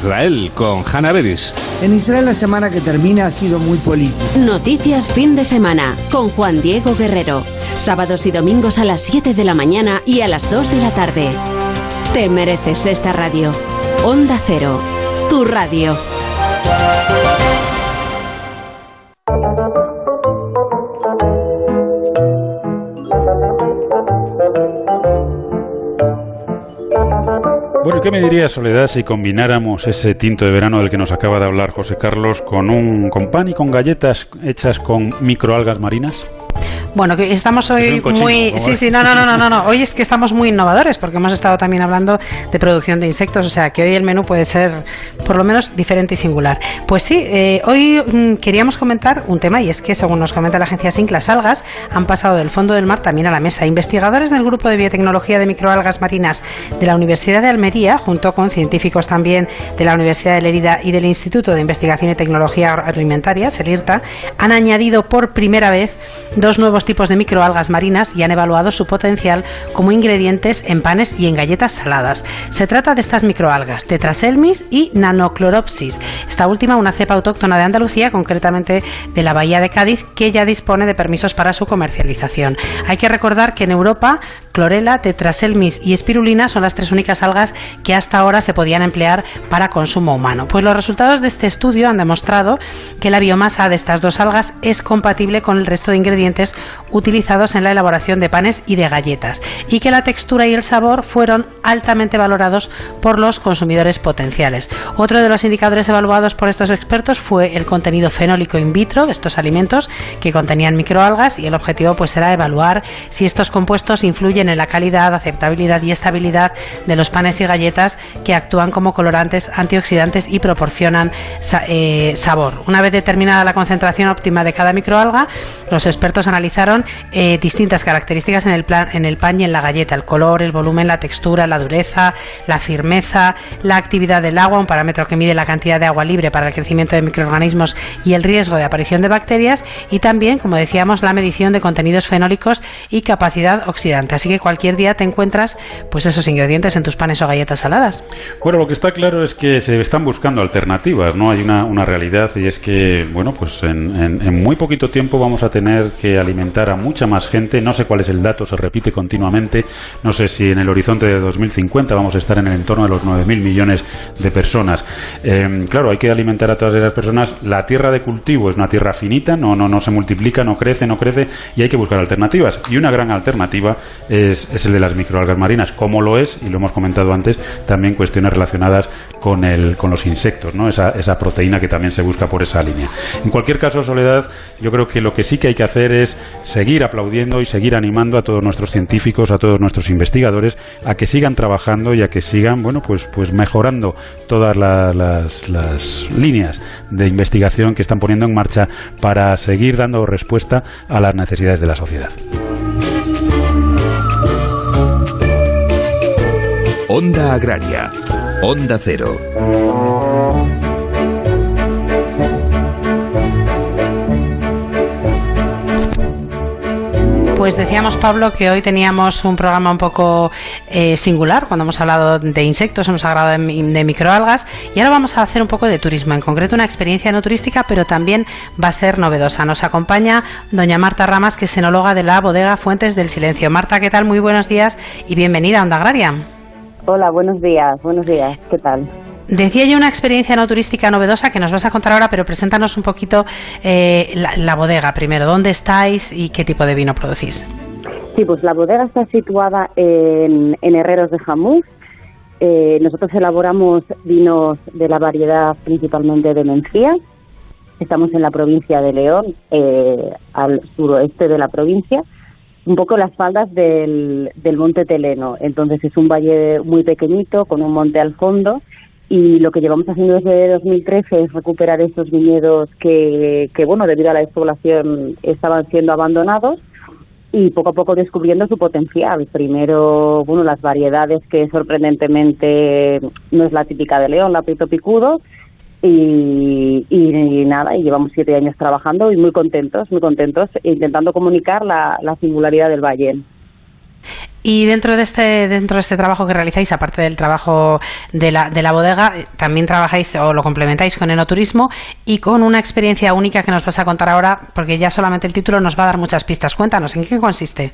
con Hanna Beris. En Israel la semana que termina ha sido muy política. Noticias fin de semana con Juan Diego Guerrero. Sábados y domingos a las 7 de la mañana y a las 2 de la tarde. Te mereces esta radio. Onda Cero, tu radio. ¿Qué me diría Soledad si combináramos ese tinto de verano del que nos acaba de hablar José Carlos con un con pan y con galletas hechas con microalgas marinas? Bueno, que estamos hoy cochino, muy. ¿cómo Sí, sí, no, no, no, no, no, no. Hoy es que estamos muy innovadores porque hemos estado también hablando de producción de insectos, o sea que hoy el menú puede ser por lo menos diferente y singular. Pues sí, eh, hoy mm, queríamos comentar un tema y es que, según nos comenta la agencia SINC, las algas han pasado del fondo del mar también a la mesa. Investigadores del Grupo de Biotecnología de Microalgas Marinas de la Universidad de Almería, junto con científicos también de la Universidad de Lerida y del Instituto de Investigación y Tecnología Agroalimentarias, el IRTA, han añadido por primera vez dos tipos de microalgas marinas y han evaluado su potencial como ingredientes en panes y en galletas saladas. Se trata de estas microalgas, Tetraselmis y Nanocloropsis. Esta última, una cepa autóctona de Andalucía, concretamente de la Bahía de Cádiz, que ya dispone de permisos para su comercialización. Hay que recordar que en Europa, clorela, tetraselmis y espirulina son las tres únicas algas que hasta ahora se podían emplear para consumo humano. Pues los resultados de este estudio han demostrado que la biomasa de estas dos algas es compatible con el resto de ingredientes utilizados en la elaboración de panes y de galletas y que la textura y el sabor fueron altamente valorados por los consumidores potenciales. Otro de los indicadores evaluados por estos expertos fue el contenido fenólico in vitro de estos alimentos que contenían microalgas y el objetivo pues será evaluar si estos compuestos influyen en la calidad, aceptabilidad y estabilidad de los panes y galletas que actúan como colorantes, antioxidantes y proporcionan eh, sabor. Una vez determinada la concentración óptima de cada microalga, los expertos analizaron eh, distintas características en el, plan, en el pan y en la galleta, el color, el volumen, la textura, la dureza, la firmeza, la actividad del agua, un parámetro que mide la cantidad de agua libre para el crecimiento de microorganismos y el riesgo de aparición de bacterias, y también, como decíamos, la medición de contenidos fenólicos y capacidad oxidante. Así que cualquier día te encuentras pues esos ingredientes en tus panes o galletas saladas. Bueno, lo que está claro es que se están buscando alternativas, ¿no? Hay una, una realidad y es que, bueno, pues en, muy poquito tiempo vamos a tener que alimentar a mucha más gente. No sé cuál es el dato, se repite continuamente. No sé si en el horizonte de 2050 vamos a estar en el entorno de los 9.000 millones de personas. Eh, claro, hay que alimentar a todas esas personas. La tierra de cultivo es una tierra finita, no, no, no se multiplica, no crece, no crece y hay que buscar alternativas. Y una gran alternativa es, es el de las microalgas marinas, como lo es, y lo hemos comentado antes, también cuestiones relacionadas con, el, con los insectos, ¿no? esa, esa proteína que también se busca por esa línea. En cualquier caso, Soledad, yo creo que lo que sí que hay que hacer es seguir aplaudiendo y seguir animando a todos nuestros científicos, a todos nuestros investigadores, a que sigan trabajando y a que sigan, bueno, pues, pues mejorando todas las, las líneas de investigación que están poniendo en marcha para seguir dando respuesta a las necesidades de la sociedad. Onda Agraria. Onda Cero. Pues decíamos, Pablo, que hoy teníamos un programa un poco eh, singular cuando hemos hablado de insectos, hemos hablado de, de, microalgas y ahora vamos a hacer un poco de turismo, en concreto una experiencia no turística, pero también va a ser novedosa. Nos acompaña doña Marta Ramas, que es enóloga de la bodega Fuentes del Silencio. Marta, ¿qué tal? Muy buenos días y bienvenida a Onda Agraria. Hola, buenos días, buenos días, ¿qué tal? Decía yo una experiencia no turística novedosa que nos vas a contar ahora, pero preséntanos un poquito eh, la, bodega primero. ¿Dónde estáis y qué tipo de vino producís? Sí, pues la bodega está situada en, en Herreros de Jamús. Eh, nosotros elaboramos vinos de la variedad principalmente de Mencía. Estamos en la provincia de León, eh, al suroeste de la provincia un poco las faldas del, del monte Teleno. Entonces es un valle muy pequeñito con un monte al fondo y lo que llevamos haciendo desde 2013 es recuperar esos viñedos que, que, bueno, debido a la despoblación estaban siendo abandonados y poco a poco descubriendo su potencial. Primero, bueno, las variedades que sorprendentemente no es la típica de León, la Pito Picudo, y, nada, y llevamos siete años trabajando y muy contentos, muy contentos, intentando comunicar la, la singularidad del valle. Y dentro de este dentro de este trabajo que realizáis, aparte del trabajo de la, de la bodega, también trabajáis o lo complementáis con enoturismo y con una experiencia única que nos vas a contar ahora, porque ya solamente el título nos va a dar muchas pistas. Cuéntanos, ¿en qué consiste?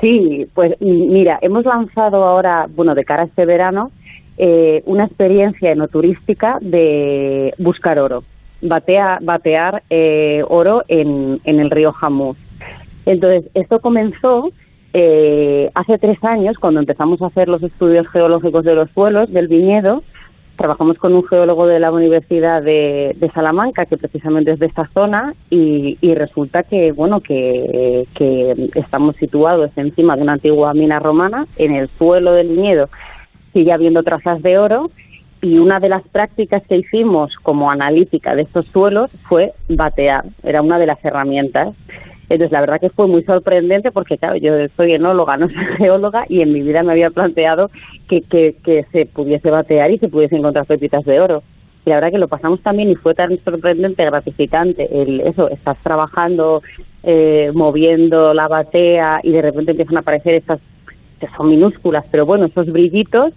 Sí, pues mira, hemos lanzado ahora, bueno, de cara a este verano, eh, una experiencia enoturística de buscar oro, batea, batear eh, oro en, en el río Jamús. Entonces, esto comenzó eh, hace tres años, cuando empezamos a hacer los estudios geológicos de los suelos del viñedo, trabajamos con un geólogo de la Universidad de, Salamanca, que precisamente es de esta zona, y, y resulta que, bueno, que, que, estamos situados encima de una antigua mina romana, en el suelo del viñedo sigue habiendo trazas de oro, y una de las prácticas que hicimos como analítica de estos suelos fue batear, era una de las herramientas. Entonces, la verdad que fue muy sorprendente porque, claro, yo soy enóloga, no soy geóloga, y en mi vida me había planteado que, que, que se pudiese batear y se pudiese encontrar pepitas de oro. Y la verdad que lo pasamos también y fue tan sorprendente, gratificante, el, eso, estás trabajando, eh, moviendo la batea y de repente empiezan a aparecer estas, que son minúsculas, pero bueno, esos brillitos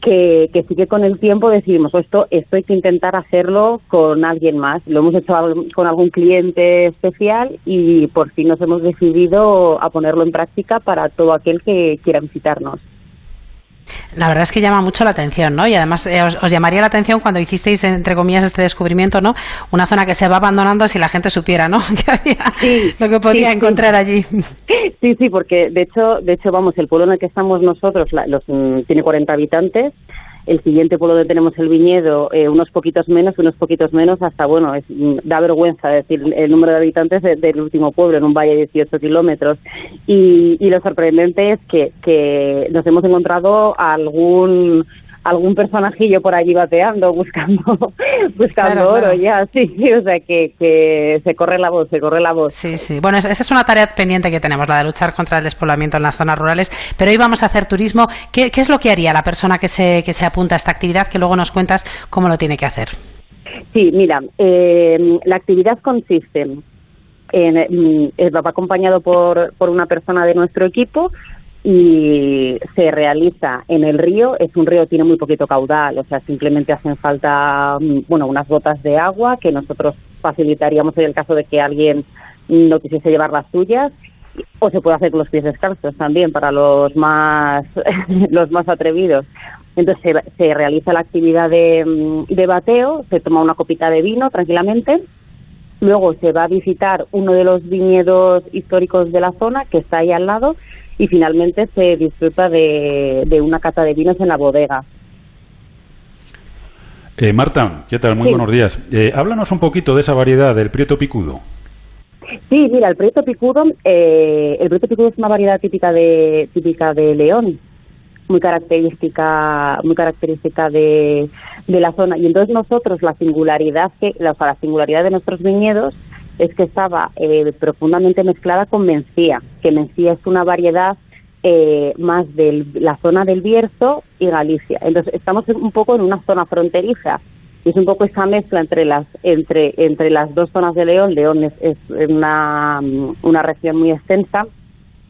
que, que, sí que con el tiempo decidimos oh, esto, esto hay que intentar hacerlo con alguien más. Lo hemos hecho con algún cliente especial y por fin nos hemos decidido a ponerlo en práctica para todo aquel que quiera visitarnos. La verdad es que llama mucho la atención, ¿no? Y además eh, os, os, llamaría la atención cuando hicisteis, entre comillas, este descubrimiento, ¿no? Una zona que se va abandonando si la gente supiera, ¿no? que había sí, lo que podía sí, encontrar sí. allí. Sí, sí, porque de hecho, de hecho, vamos, el pueblo en el que estamos nosotros la, los, mm, tiene 40 habitantes. El siguiente pueblo donde tenemos el viñedo, eh, unos poquitos menos, unos poquitos menos, hasta, bueno, es, mm, da vergüenza decir el número de habitantes de, del último pueblo, en un valle de 18 kilómetros. Y, y lo sorprendente es que, que nos hemos encontrado algún algún personajillo por allí bateando, buscando, buscando Claro, oro claro. ya, sí, sí, o sea que, que se corre la voz, se corre la voz. Sí, sí. Bueno, esa esa es una tarea pendiente que tenemos, la de luchar contra el despoblamiento en las zonas rurales. Pero hoy vamos a hacer turismo. ¿Qué, qué es lo que haría la persona que se, que se apunta a esta actividad? Que luego nos cuentas cómo lo tiene que hacer. Sí, mira, eh, la actividad consiste en, mm, eh, va acompañado por, por una persona de nuestro equipo y se realiza en el río. Es un río que tiene muy poquito caudal, o sea, simplemente hacen falta, mm, bueno, unas gotas de agua que nosotros facilitaríamos en el caso de que alguien no quisiese llevar las suyas o se puede hacer con los pies descalzos también para los más los más atrevidos. Entonces se, se realiza la actividad mm, de bateo, se toma una copita de vino tranquilamente, luego se va a visitar uno de los viñedos históricos de la zona que está ahí al lado y finalmente se disfruta de, de una cata de vinos en la bodega. Eh, Marta, ¿qué tal? Muy Sí. buenos días. Eh, háblanos un poquito de esa variedad del Prieto Picudo. Sí, mira, el Prieto Picudo, eh, el Prieto Picudo es una variedad típica de típica de León, muy característica, muy característica de, de la zona. Y entonces nosotros la singularidad que, la singularidad de nuestros viñedos es que estaba eh, profundamente mezclada con Mencía, que Mencía es una variedad eh, más de la zona del Bierzo y Galicia. Entonces estamos un poco en una zona fronteriza y es un poco esa mezcla entre las entre entre las dos zonas de León. León es, es una, una región muy extensa,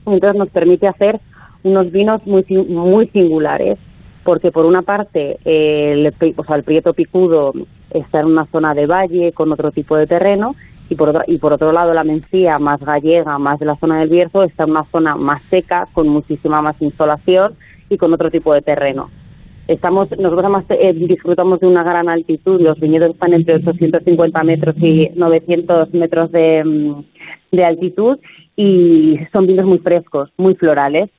entonces nos permite hacer unos vinos muy muy singulares, porque por una parte eh, el, o sea, el Prieto Picudo está en una zona de valle con otro tipo de terreno y por otro, y por otro lado la Mencía más gallega, más de la zona del Bierzo, está en una zona más seca con muchísima más insolación y con otro tipo de terreno. Estamos, nosotros además eh, disfrutamos de una gran altitud, los viñedos están entre 850 metros y 900 metros de, mm, de altitud y son vinos muy frescos, muy florales.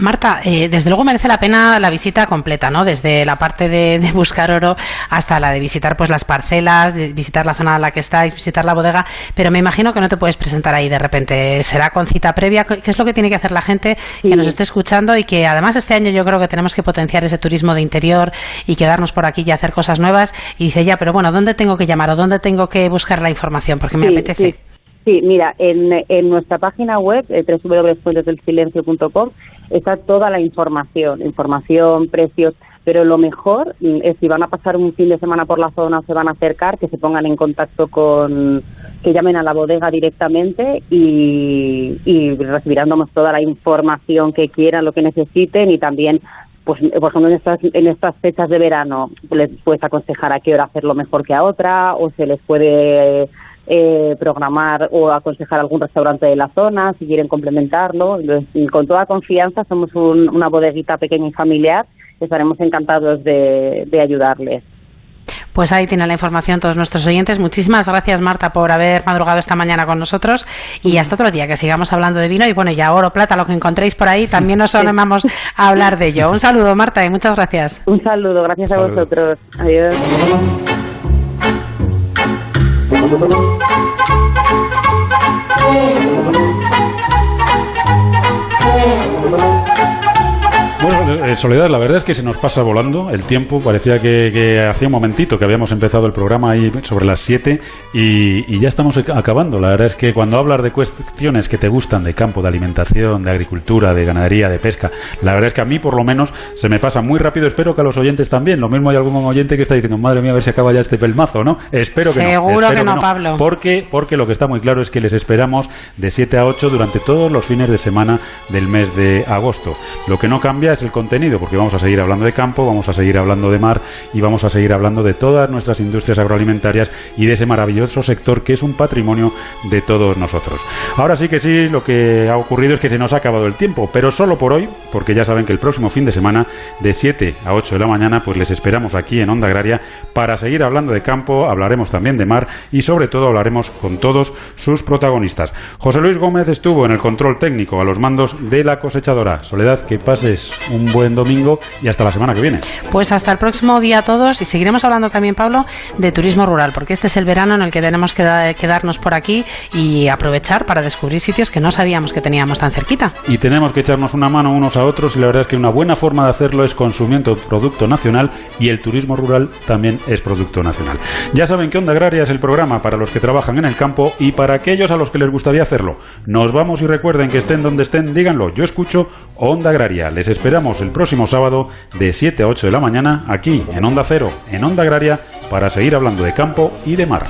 Marta, eh, desde luego merece la pena la visita completa, ¿no? Desde la parte de, de buscar oro hasta la de visitar pues las parcelas, de visitar la zona en la que estáis, visitar la bodega, pero me imagino que no te puedes presentar ahí de repente. Será con cita previa. ¿Qué es lo que tiene que hacer la gente que nos esté escuchando y que además este año yo creo que tenemos que potenciar ese turismo de interior y quedarnos por aquí y hacer cosas nuevas? Y dice, ya, pero bueno, ¿dónde tengo que llamar o dónde tengo que buscar la información? Porque me Sí, apetece. Sí, sí, mira, en, en nuestra página web, eh, www.puentesdelsilencio.com, está toda la información, información, precios, pero lo mejor mm, es si van a pasar un fin de semana por la zona, se van a acercar, que se pongan en contacto con, que llamen a la bodega directamente y, y recibirán toda la información que quieran, lo que necesiten y también pues por ejemplo en estas en estas fechas de verano les puedes aconsejar a qué hora hacerlo mejor que a otra o se les puede eh, programar o aconsejar algún restaurante de la zona si quieren complementarlo Entonces, con toda confianza somos un- una bodeguita pequeña y familiar estaremos encantados de, de ayudarles Pues ahí tienen la información todos nuestros oyentes. Muchísimas gracias, Marta, por haber madrugado esta mañana con nosotros. Y hasta otro día, que sigamos hablando de vino. Y bueno, ya oro, plata, lo que encontréis por ahí, también nos animamos a hablar de ello. Un saludo, Marta, y muchas gracias. un saludo gracias a vosotros adiós Thank you. Bueno, eh, Soledad, la verdad es que se nos pasa volando el tiempo. Parecía que, que hacía un momentito que habíamos empezado el programa ahí sobre las 7 y, y ya estamos ac- acabando. La verdad es que cuando hablas de cuestiones que te gustan de campo, de alimentación, de agricultura, de ganadería, de pesca, la verdad es que a mí por lo menos se me pasa muy rápido. Espero que a los oyentes también. Lo mismo hay algún oyente que está diciendo, madre mía, a ver si acaba ya este pelmazo, ¿no? Espero que no. Seguro que no, Pablo. Porque, porque lo que está muy claro es que les esperamos de 7 a 8 durante todos los fines de semana del mes de agosto. Lo que no cambia es el contenido, porque vamos a seguir hablando de campo, vamos a seguir hablando de mar y vamos a seguir hablando de todas nuestras industrias agroalimentarias y de ese maravilloso sector que es un patrimonio de todos nosotros. Ahora sí que sí, lo que ha ocurrido es que se nos ha acabado el tiempo, pero solo por hoy, porque ya saben que el próximo fin de semana, de 7 a 8 de la mañana, pues les esperamos aquí en Onda Agraria para seguir hablando de campo, hablaremos también de mar y sobre todo hablaremos con todos sus protagonistas. José Luis Gómez estuvo en el control técnico a los mandos de la cosechadora. Soledad, que pases un buen domingo y hasta la semana que viene. Pues hasta el próximo día a todos y seguiremos hablando también, Pablo, de turismo rural, porque este es el verano en el que tenemos que da- quedarnos por aquí y aprovechar para descubrir sitios que no sabíamos que teníamos tan cerquita. Y tenemos que echarnos una mano unos a otros y la verdad es que una buena forma de hacerlo es consumiendo producto nacional y el turismo rural también es producto nacional. Ya saben que Onda Agraria es el programa para los que trabajan en el campo y para aquellos a los que les gustaría hacerlo. Nos vamos y recuerden que estén donde estén, díganlo, yo escucho Onda Agraria. Les esperamos el próximo sábado de 7 a 8 de la mañana aquí en Onda Cero, en Onda Agraria, para seguir hablando de campo y de mar.